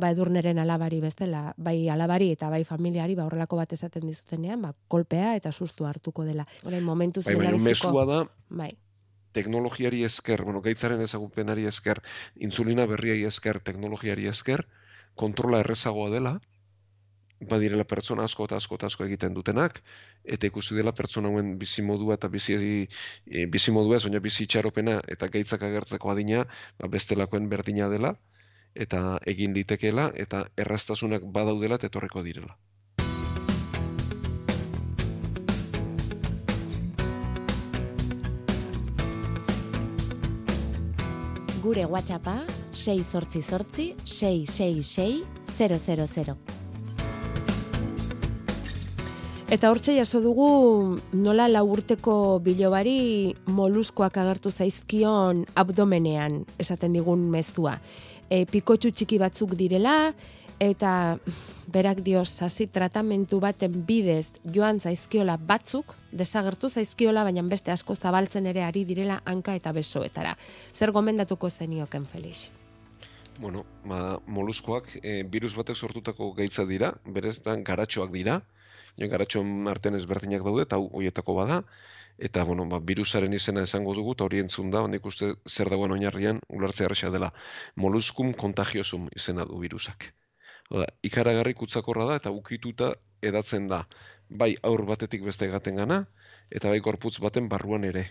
ba edurneren alabari bezala, bai alabari eta bai familiari ba horrelako bat esaten dizutenean, ba kolpea eta sustu hartuko dela. Orain momentu Bai, baina mesua da, Bai. Teknologiari esker, bueno, gaitzaren ezagupenari esker, insulina berriai esker, teknologiari esker, kontrola errezagoa dela, badirela pertsona asko eta asko eta asko egiten dutenak, eta ikusi dela pertsona hauen bizimodua eta bizi, e, bizimodua ez, baina bizi itxaropena eta gaitzak agertzeko adina, ba, bestelakoen berdina dela, eta egin litekeela, eta erraztasunak badaudela eta direla. Gure WhatsAppa 688 666 000. Eta hortxe jaso dugu nola lau urteko bilobari moluskoak agertu zaizkion abdomenean esaten digun mezua. E, pikotxu txiki batzuk direla eta berak dio sasi tratamentu baten bidez joan zaizkiola batzuk desagertu zaizkiola baina beste asko zabaltzen ere ari direla hanka eta besoetara. Zer gomendatuko zenioken Felix? Bueno, ba, moluskoak e, virus batek sortutako gaitza dira, bereztan garatxoak dira, ja, garatxoen artean ezberdinak daude, eta hau horietako bada, eta bueno, ba, virusaren izena esango dugu, eta hori entzun da, nik uste zer dagoen oinarrian ulertzea erresa dela. Moluskum contagiosum izena du virusak. Oda, ikaragarri kutsakorra da, eta ukituta edatzen da, bai aur batetik beste gaten gana, eta bai gorputz baten barruan ere.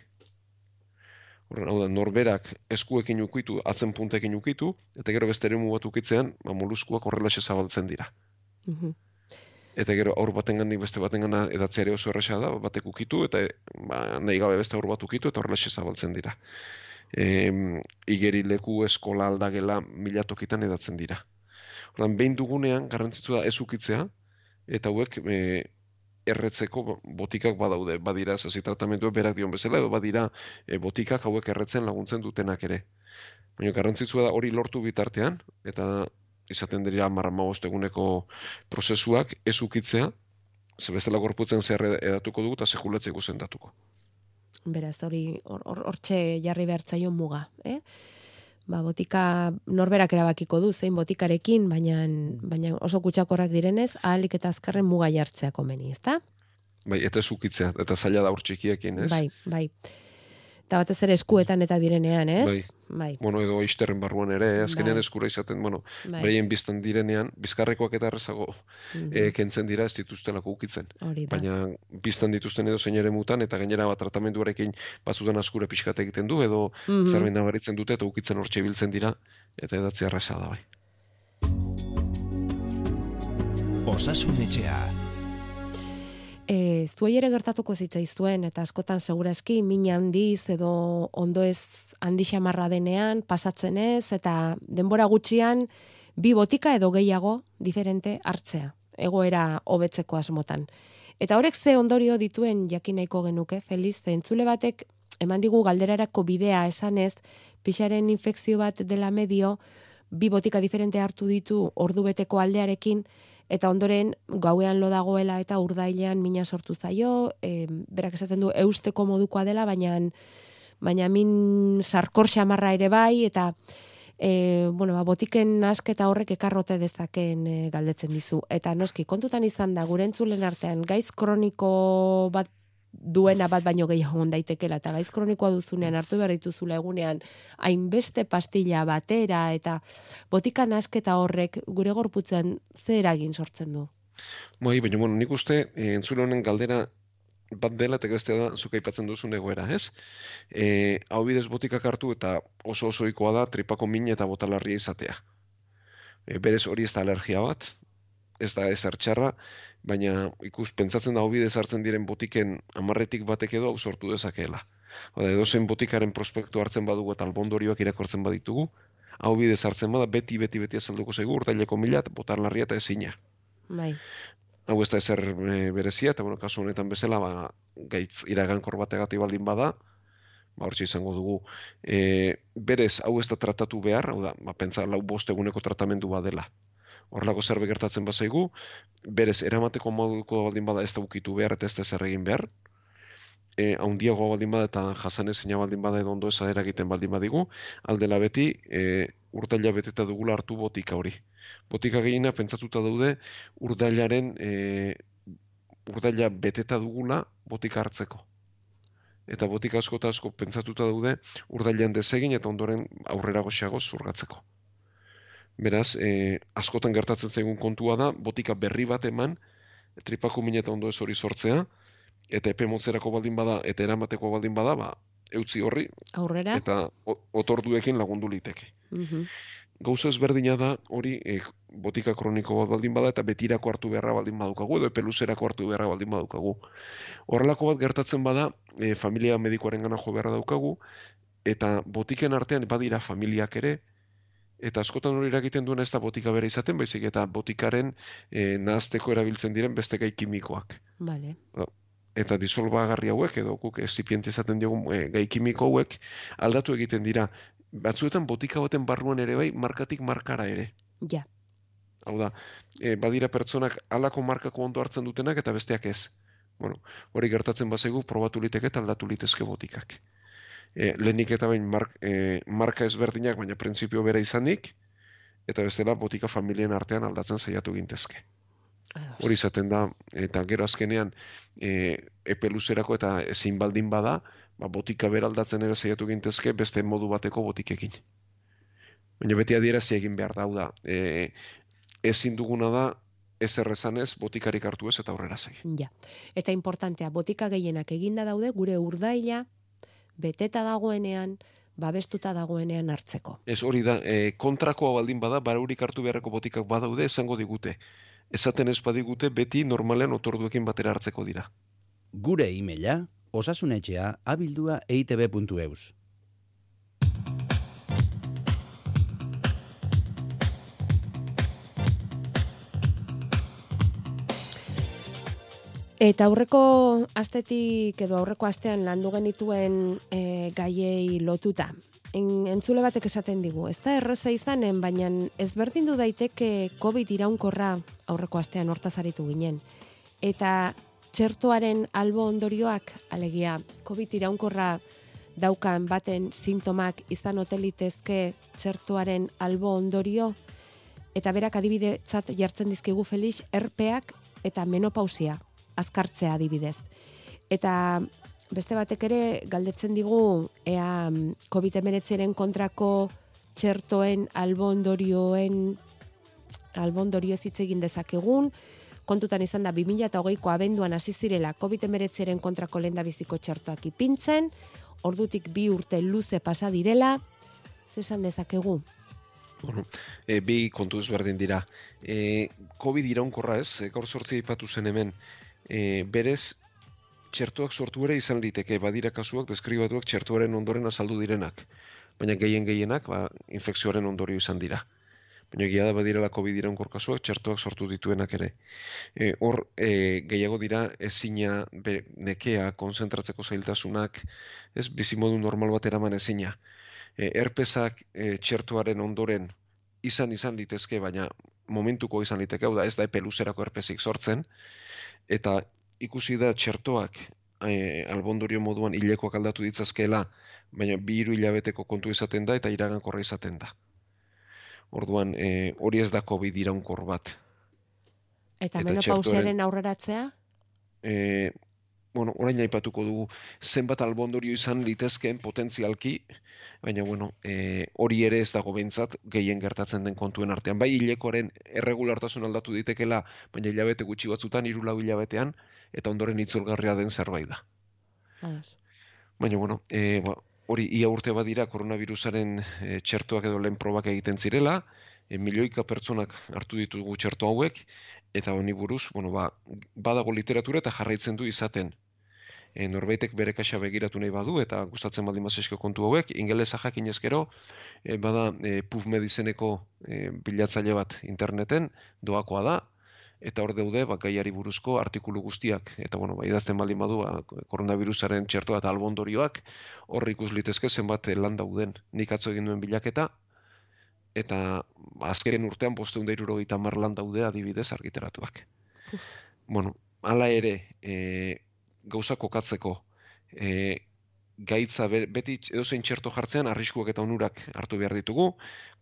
Horren, hau da, norberak eskuekin ukitu, atzen puntekin ukitu, eta gero beste eremu bat ukitzean, ba, moluskuak horrelaxe zabaltzen dira. Eta gero aur baten gandik beste baten gana edatzea ere oso erresa da, batek ukitu, eta ba, nahi gabe beste aur bat ukitu, eta horrelaxe zabaltzen dira. E, igeri leku eskola aldagela mila tokitan edatzen dira. Horren, behin dugunean, garrantzitsu da ez ukitzea, eta hauek e, erretzeko botikak badaude, badira zasi tratamentu berak dion bezala, edo badira e, botikak hauek erretzen laguntzen dutenak ere. Baina garrantzitsua da hori lortu bitartean, eta izaten dira marra eguneko prozesuak ez ukitzea, ze bestela gorputzen zer edatuko dugu eta sekulatzeko sendatuko. Beraz, hori hor- hor- hortxe jarri behartzaio muga, eh? Ba, botika norberak erabakiko du zein botikarekin, baina baina oso kutsakorrak direnez, ahalik eta azkarren muga jartzea komeni, ezta? Bai, eta ez ukitzea, eta zaila da hor txikiekin, ez? Bai, bai. Eta batez ere eskuetan eta direnean, ez? Bai. Bai. Bueno, edo isterren barruan ere, eh, azkenean Bai. eskura izaten, bueno, Bai. beraien biztan direnean, bizkarrekoak eta errezago Mhm. eh, kentzen dira ez dituztelako ukitzen. Hori da. Baina biztan dituzten edo zein ere mutan, eta gainera bat tratamenduarekin batzutan askure pixkat egiten du, edo Mhm. zerbait nabaritzen dute, eta ukitzen hortxe biltzen dira, eta edatzea erresa da bai. Osasun etxea. E, zuei ere gertatuko zitzaizuen, eta askotan segurazki min handiz edo ondo ez handi xamarra denean, pasatzen ez, eta denbora gutxian bi botika edo gehiago diferente hartzea, egoera hobetzeko asmotan. Eta horrek ze ondorio dituen jakin nahiko genuke, Feliz, ze entzule batek eman digu galderarako bidea esanez, pixaren infekzio bat dela medio, bi botika diferente hartu ditu ordubeteko aldearekin, eta ondoren gauean lo dagoela eta urdailean mina sortu zaio, e, berak esaten du eusteko modukoa dela, baina baina min sarkor xamarra ere bai, eta e, bueno, ba, botiken asketa horrek ekarrote dezaken e, galdetzen dizu. Eta noski, kontutan izan da, gure entzulen artean, gaiz kroniko bat duena bat baino gehiago on daitekela eta gaiz kronikoa duzunean hartu behar dituzula egunean hainbeste pastilla batera eta botika nasketa horrek gure gorputzen ze eragin sortzen du. Bai, baina bueno, nik uste e, entzule honen galdera bat dela eta bestea da zuk aipatzen duzun egoera, ez? E, hau bidez botikak hartu eta oso oso ohikoa da tripako min eta botalarria izatea. E, berez hori ez da alergia bat, ez da ez txarra, baina ikus pentsatzen da hau bidez hartzen diren botiken amarretik batek edo hau sortu dezakeela. Oda, edozen botikaren prospektu hartzen badugu eta albondorioak irakortzen baditugu, hau bidez hartzen bada beti, beti, beti azalduko zaigu urtaileko mila, botalarria eta ezina. Bai. Hau ez da ezer e, berezia, eta bueno, kasu honetan bezala, ba, gaitz iragankor bategati baldin bada, ba, hortxe izango dugu. E, berez, hau ez da tratatu behar, hau da, ba, pentsa lau bost eguneko tratamendu badela. Horrelako zerbe gertatzen bazaigu, berez, eramateko moduko baldin bada ez da ukitu behar eta ez da zer egin behar. E, haundiagoa baldin bada eta jasan ezina baldin bada edo ondo ez eragiten baldin badigu, aldela beti, e, urtaila beteta dugula hartu botika hori. Botika gehiena pentsatuta daude urdailaren e, urdaila beteta dugula botika hartzeko. Eta botika asko eta asko pentsatuta daude urdailean desegin eta ondoren aurrera goxeago zurgatzeko. Beraz, e, askotan gertatzen zaigun kontua da, botika berri bat eman, tripako min eta ondo ez hori sortzea, eta epe motzerako baldin bada, eta eramateko baldin bada, ba, eutzi horri, Aurrera. eta otorduekin lagundu liteke. Mhm. Gauza ezberdina da hori e, botika kroniko bat baldin bada eta betirako hartu beharra baldin badukagu edo epe luzerako hartu beharra baldin badukagu. Horrelako bat gertatzen bada e, familia medikoaren gana jo beharra daukagu eta botiken artean badira familiak ere eta askotan hori eragiten duena ez da botika bere izaten, baizik eta botikaren e, nahazteko erabiltzen diren beste gai kimikoak. Vale. Eta disolbagarri hauek edo guk ezipiente esaten diogun e, gai kimiko hauek aldatu egiten dira. Batzuetan botika baten barruan ere bai markatik markara ere. Ja. Hau da, e, badira pertsonak halako markako ondo hartzen dutenak eta besteak ez. Bueno, hori gertatzen bazaigu probatu liteke eta aldatu litezke botikak. E, lehenik eta bain mark, e, marka ezberdinak, baina printzipio bera izanik, eta bestela botika familien artean aldatzen saiatu gintezke. Hori izaten da, eta gero azkenean e, epe luzerako eta ezin baldin bada, ba, botika bera aldatzen ere saiatu gintezke beste modu bateko botikekin. Baina beti adierazi egin behar da, hau da, e, ezin duguna da, ez errezanez, botikarik hartu ez eta aurrera segi. Ja. Eta importantea, botika gehienak eginda daude gure urdaila beteta dagoenean, babestuta dagoenean hartzeko. Ez hori da, e, kontrakoa baldin bada, baraurik hartu beharreko botikak badaude, esango digute. Esaten ez badigute, beti normalean otorduekin batera hartzeko dira. Gure e-maila osasunetxea abildua eitb.eus. Eta aurreko astetik edo aurreko astean landu genituen e, gaiei lotuta. En, entzule batek esaten digu, ez da erreza izanen, baina ezberdindu daiteke COVID iraunkorra aurreko astean hortaz aritu ginen. Eta txertoaren albo ondorioak, alegia, COVID iraunkorra daukan baten sintomak izan hotelitezke txertoaren albo ondorio, eta berak adibidetzat jartzen dizkigu Felix, erpeak eta menopausia azkartzea adibidez. Eta beste batek ere galdetzen digu ea mm, COVID-19 kontrako txertoen albondorioen albondorioz hitz egin dezakegun, kontutan izan da 2008ko abenduan hasi zirela COVID-19 kontrako lehendabiziko txertoak ipintzen, ordutik bi urte luze pasa direla, zesan dezakegu? Bueno, e, bi kontu ezberdin dira. E, COVID iraunkorra ez, e, gaur sortzia ipatu zen hemen, e, berez, txertuak sortu ere izan liteke, badira kasuak deskribatuak txertuaren ondoren azaldu direnak. Baina gehien gehienak, ba, infekzioaren ondorio izan dira. Baina egia da badirela COVID iraunkor kasuak txertuak sortu dituenak ere. E, hor, e, gehiago dira ezina be, nekea, konzentratzeko zailtasunak, ez bizimodu normal bat eraman ezina. E, erpesak e, txertuaren ondoren izan izan litezke, baina momentuko izan liteke, hau da ez da epe luzerako erpesik sortzen, eta ikusi da txertoak e, albondorio moduan hilekoak aldatu ditzazkeela, baina bi hiru hilabeteko kontu izaten da eta iragankorra izaten da. Orduan, e, hori ez da COVID iraunkor bat. Eta, Eta menopausiaren txertoaren- aurreratzea? E, bueno, orain aipatuko dugu zenbat albondorio izan litezkeen potentzialki, baina bueno, e, hori ere ez dago behintzat gehien gertatzen den kontuen artean. Bai hilekoaren erregulartasun aldatu ditekela, baina hilabete gutxi batzutan, hiru lau hilabetean, eta ondoren itzulgarria den zerbait da. Baina bueno, e, ba, hori ia urte badira koronavirusaren e, txertoak edo lehen probak egiten zirela, e, milioika pertsonak hartu ditugu txerto hauek, eta honi buruz, bueno, ba, badago literatura eta jarraitzen du izaten. E, norbaitek bere kaxa begiratu nahi badu eta gustatzen baldin bazesko kontu hauek, ingelesa jakin ezkero, e, bada e, PubMed izeneko e, bilatzaile bat interneten, doakoa da, eta hor daude ba, gaiari buruzko artikulu guztiak. Eta bueno, ba, idazten baldin badu, ba, koronavirusaren txertoa eta albondorioak, hor ikus litezke zenbat lan dauden. Nik atzo egin duen bilaketa, eta azken urtean bosteun da irurogeita mar lan daude adibidez argiteratuak. Bueno, hala ere, e, gauza kokatzeko, e, gaitza be- beti edozein txerto jartzean arriskuak eta onurak hartu behar ditugu,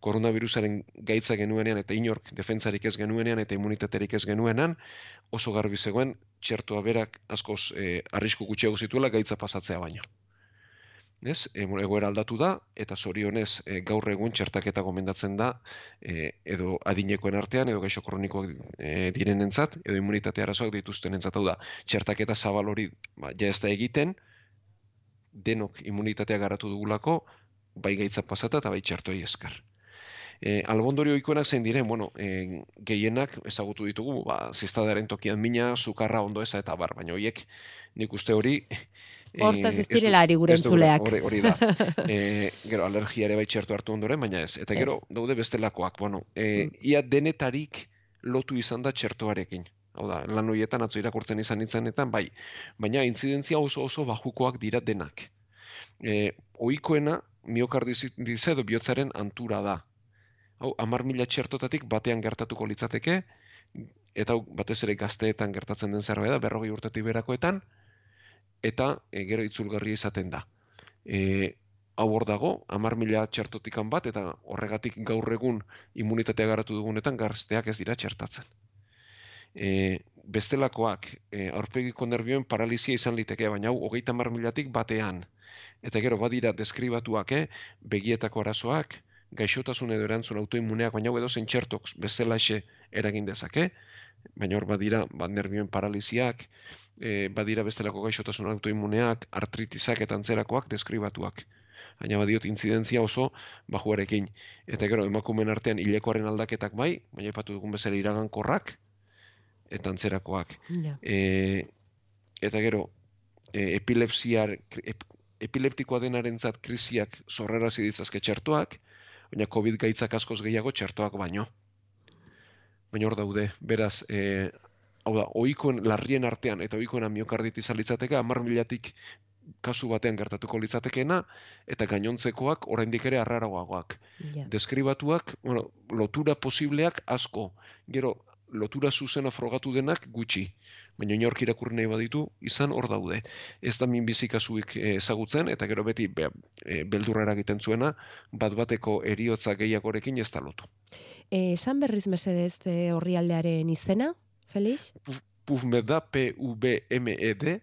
koronavirusaren gaitza genuenean eta inork defentsarik ez genuenean eta immunitaterik ez genuenean, oso garbi zegoen txertoa berak askoz e, arrisku gutxiago zituela gaitza pasatzea baino. Ez? E, egoera aldatu da, eta zorionez e, gaur egun txertaketa gomendatzen da e, edo adinekoen artean, edo gaixo kronikoak e, direnentzat, edo immunitate arazoak dituztenentzat hau da. Txertaketa zabal hori ba, ja ez da egiten, denok immunitatea garatu dugulako, bai gaitza pasata eta bai txertoi esker. E, albondorio ikoenak zein diren, bueno, e, gehienak ezagutu ditugu, ba, ziztadaren tokian mina, sukarra ondo eza eta bar, baina horiek nik uste hori... Hortaz ez du- direla ari gure ez entzuleak. Hori, hori da. [laughs] E, gero, alergia ere bai txertu hartu ondoren, baina ez. Eta gero, daude bestelakoak, bueno, e, ia denetarik lotu izan da txertoarekin. Hau da, lan horietan atzo irakurtzen izan itzanetan, bai. Baina intzidentzia oso oso bajukoak dira denak. E, oikoena miokardize edo bihotzaren antura da. Hau, amar mila txertotatik batean gertatuko litzateke, eta batez ere gazteetan gertatzen den zerbait da, berrogei urtetik berakoetan, eta e, gero itzulgarria izaten da. E, hau hor dago, amar mila txertotikan bat, eta horregatik gaur egun immunitatea garatu dugunetan gazteak ez dira txertatzen. E, bestelakoak, e, aurpegiko nervioen paralizia izan liteke, baina hau hogeita hamar milatik batean. Eta gero badira deskribatuak, eh? begietako arazoak, gaixotasun edo erantzun autoimmuneak, baina hau edo zen txertok eragin dezake, baina hor badira ba, nervioen paraliziak, e, badira bestelako gaixotasun autoimmuneak, artritisak eta antzerakoak deskribatuak. Baina badiot intzidentzia oso bajuarekin. Eta gero emakumeen artean hilekoaren aldaketak bai, baina ipatu dugun bezala iragankorrak eta antzerakoak. Ja. E, eta gero, e, epilepsiar, ep, epileptikoa denarentzat krisiak sorrerazi ditzazke txertoak, baina COVID gaitzak askoz gehiago txertoak baino. Baina hor daude, beraz, e, hau da, ohikoen larrien artean eta ohikoena miokarditisa litzateke, hamar milatik kasu batean gertatuko litzatekeena, eta gainontzekoak oraindik ere arraragoagoak. Ja. Deskribatuak, bueno, lotura posibleak asko, gero lotura zuzena frogatu denak gutxi, baina inork irakurri nahi baditu, izan hor daude. Ez da minbizi kasuik eh, ezagutzen, eta gero beti be, e, beldurra eragiten zuena, bat bateko eriotza gehiagorekin ez da lotu. Eh, esan berriz mesedez eh, orrialdearen izena, Felix? PubMed da, P-U-B-M-E-D,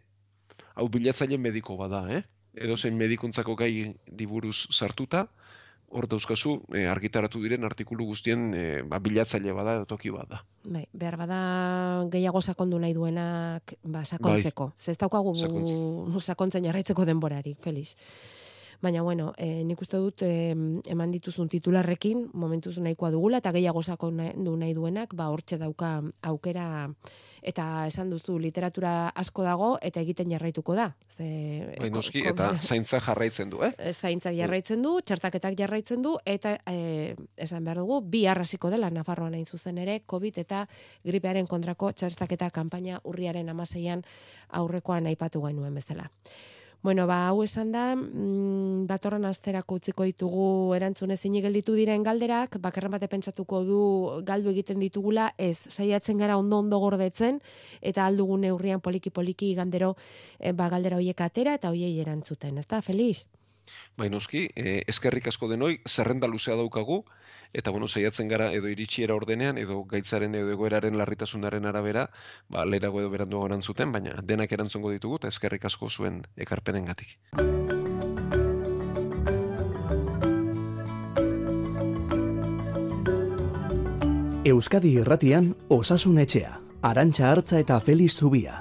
hau bilatzaile mediko bada, eh? Edo zein medikuntzako gai liburuz sartuta, hor dauzkazu eh, argitaratu diren artikulu guztien eh, ba, bilatzaile bada edo toki bada. Bai, behar bada gehiago sakondu nahi duenak ba, sakontzeko. Ze ez daukagu Sakontzen. [laughs] sakontzen jarraitzeko denborarik, Felix. Baina, bueno, e, nik uste dut e, eman dituzun titularrekin, momentuz nahikoa dugula, eta gehiago sakondu nahi duenak, ba, hortxe dauka aukera, eta esan duzu, literatura asko dago, eta egiten jarraituko da. Ze, Bai, noski, eta zaintza jarraitzen du, eh? [laughs] zaintzak jarraitzen du, txertaketak jarraitzen du, eta e, esan behar dugu, bi arrasiko dela Nafarroan hain zuzen ere, COVID eta gripearen kontrako txertaketa kanpaina urriaren amaseian aurrekoan aipatu genuen bezala. Bueno, ba, hau esan da, mm, datorren asterako utziko ditugu erantzun ezinik gelditu diren galderak, bakarren bate pentsatuko du galdu egiten ditugula, ez, saiatzen gara ondo-ondo gordetzen, eta aldugun neurrian poliki-poliki gandero, e, ba, galdera hoiek atera eta hoiei erantzuten, ez da, Felix? Bai noski, e, eskerrik asko denoi, zerrenda luzea daukagu, eta bueno, saiatzen gara edo iritsiera ordenean, edo gaitzaren edo egoeraren larritasunaren arabera, ba, leherago edo berandu erantzuten, baina denak erantzungo ditugu, eta eskerrik asko zuen ekarpenengatik. Euskadi Irratian Osasun Etxea, Arantxa Hartza eta Feliz Zubia.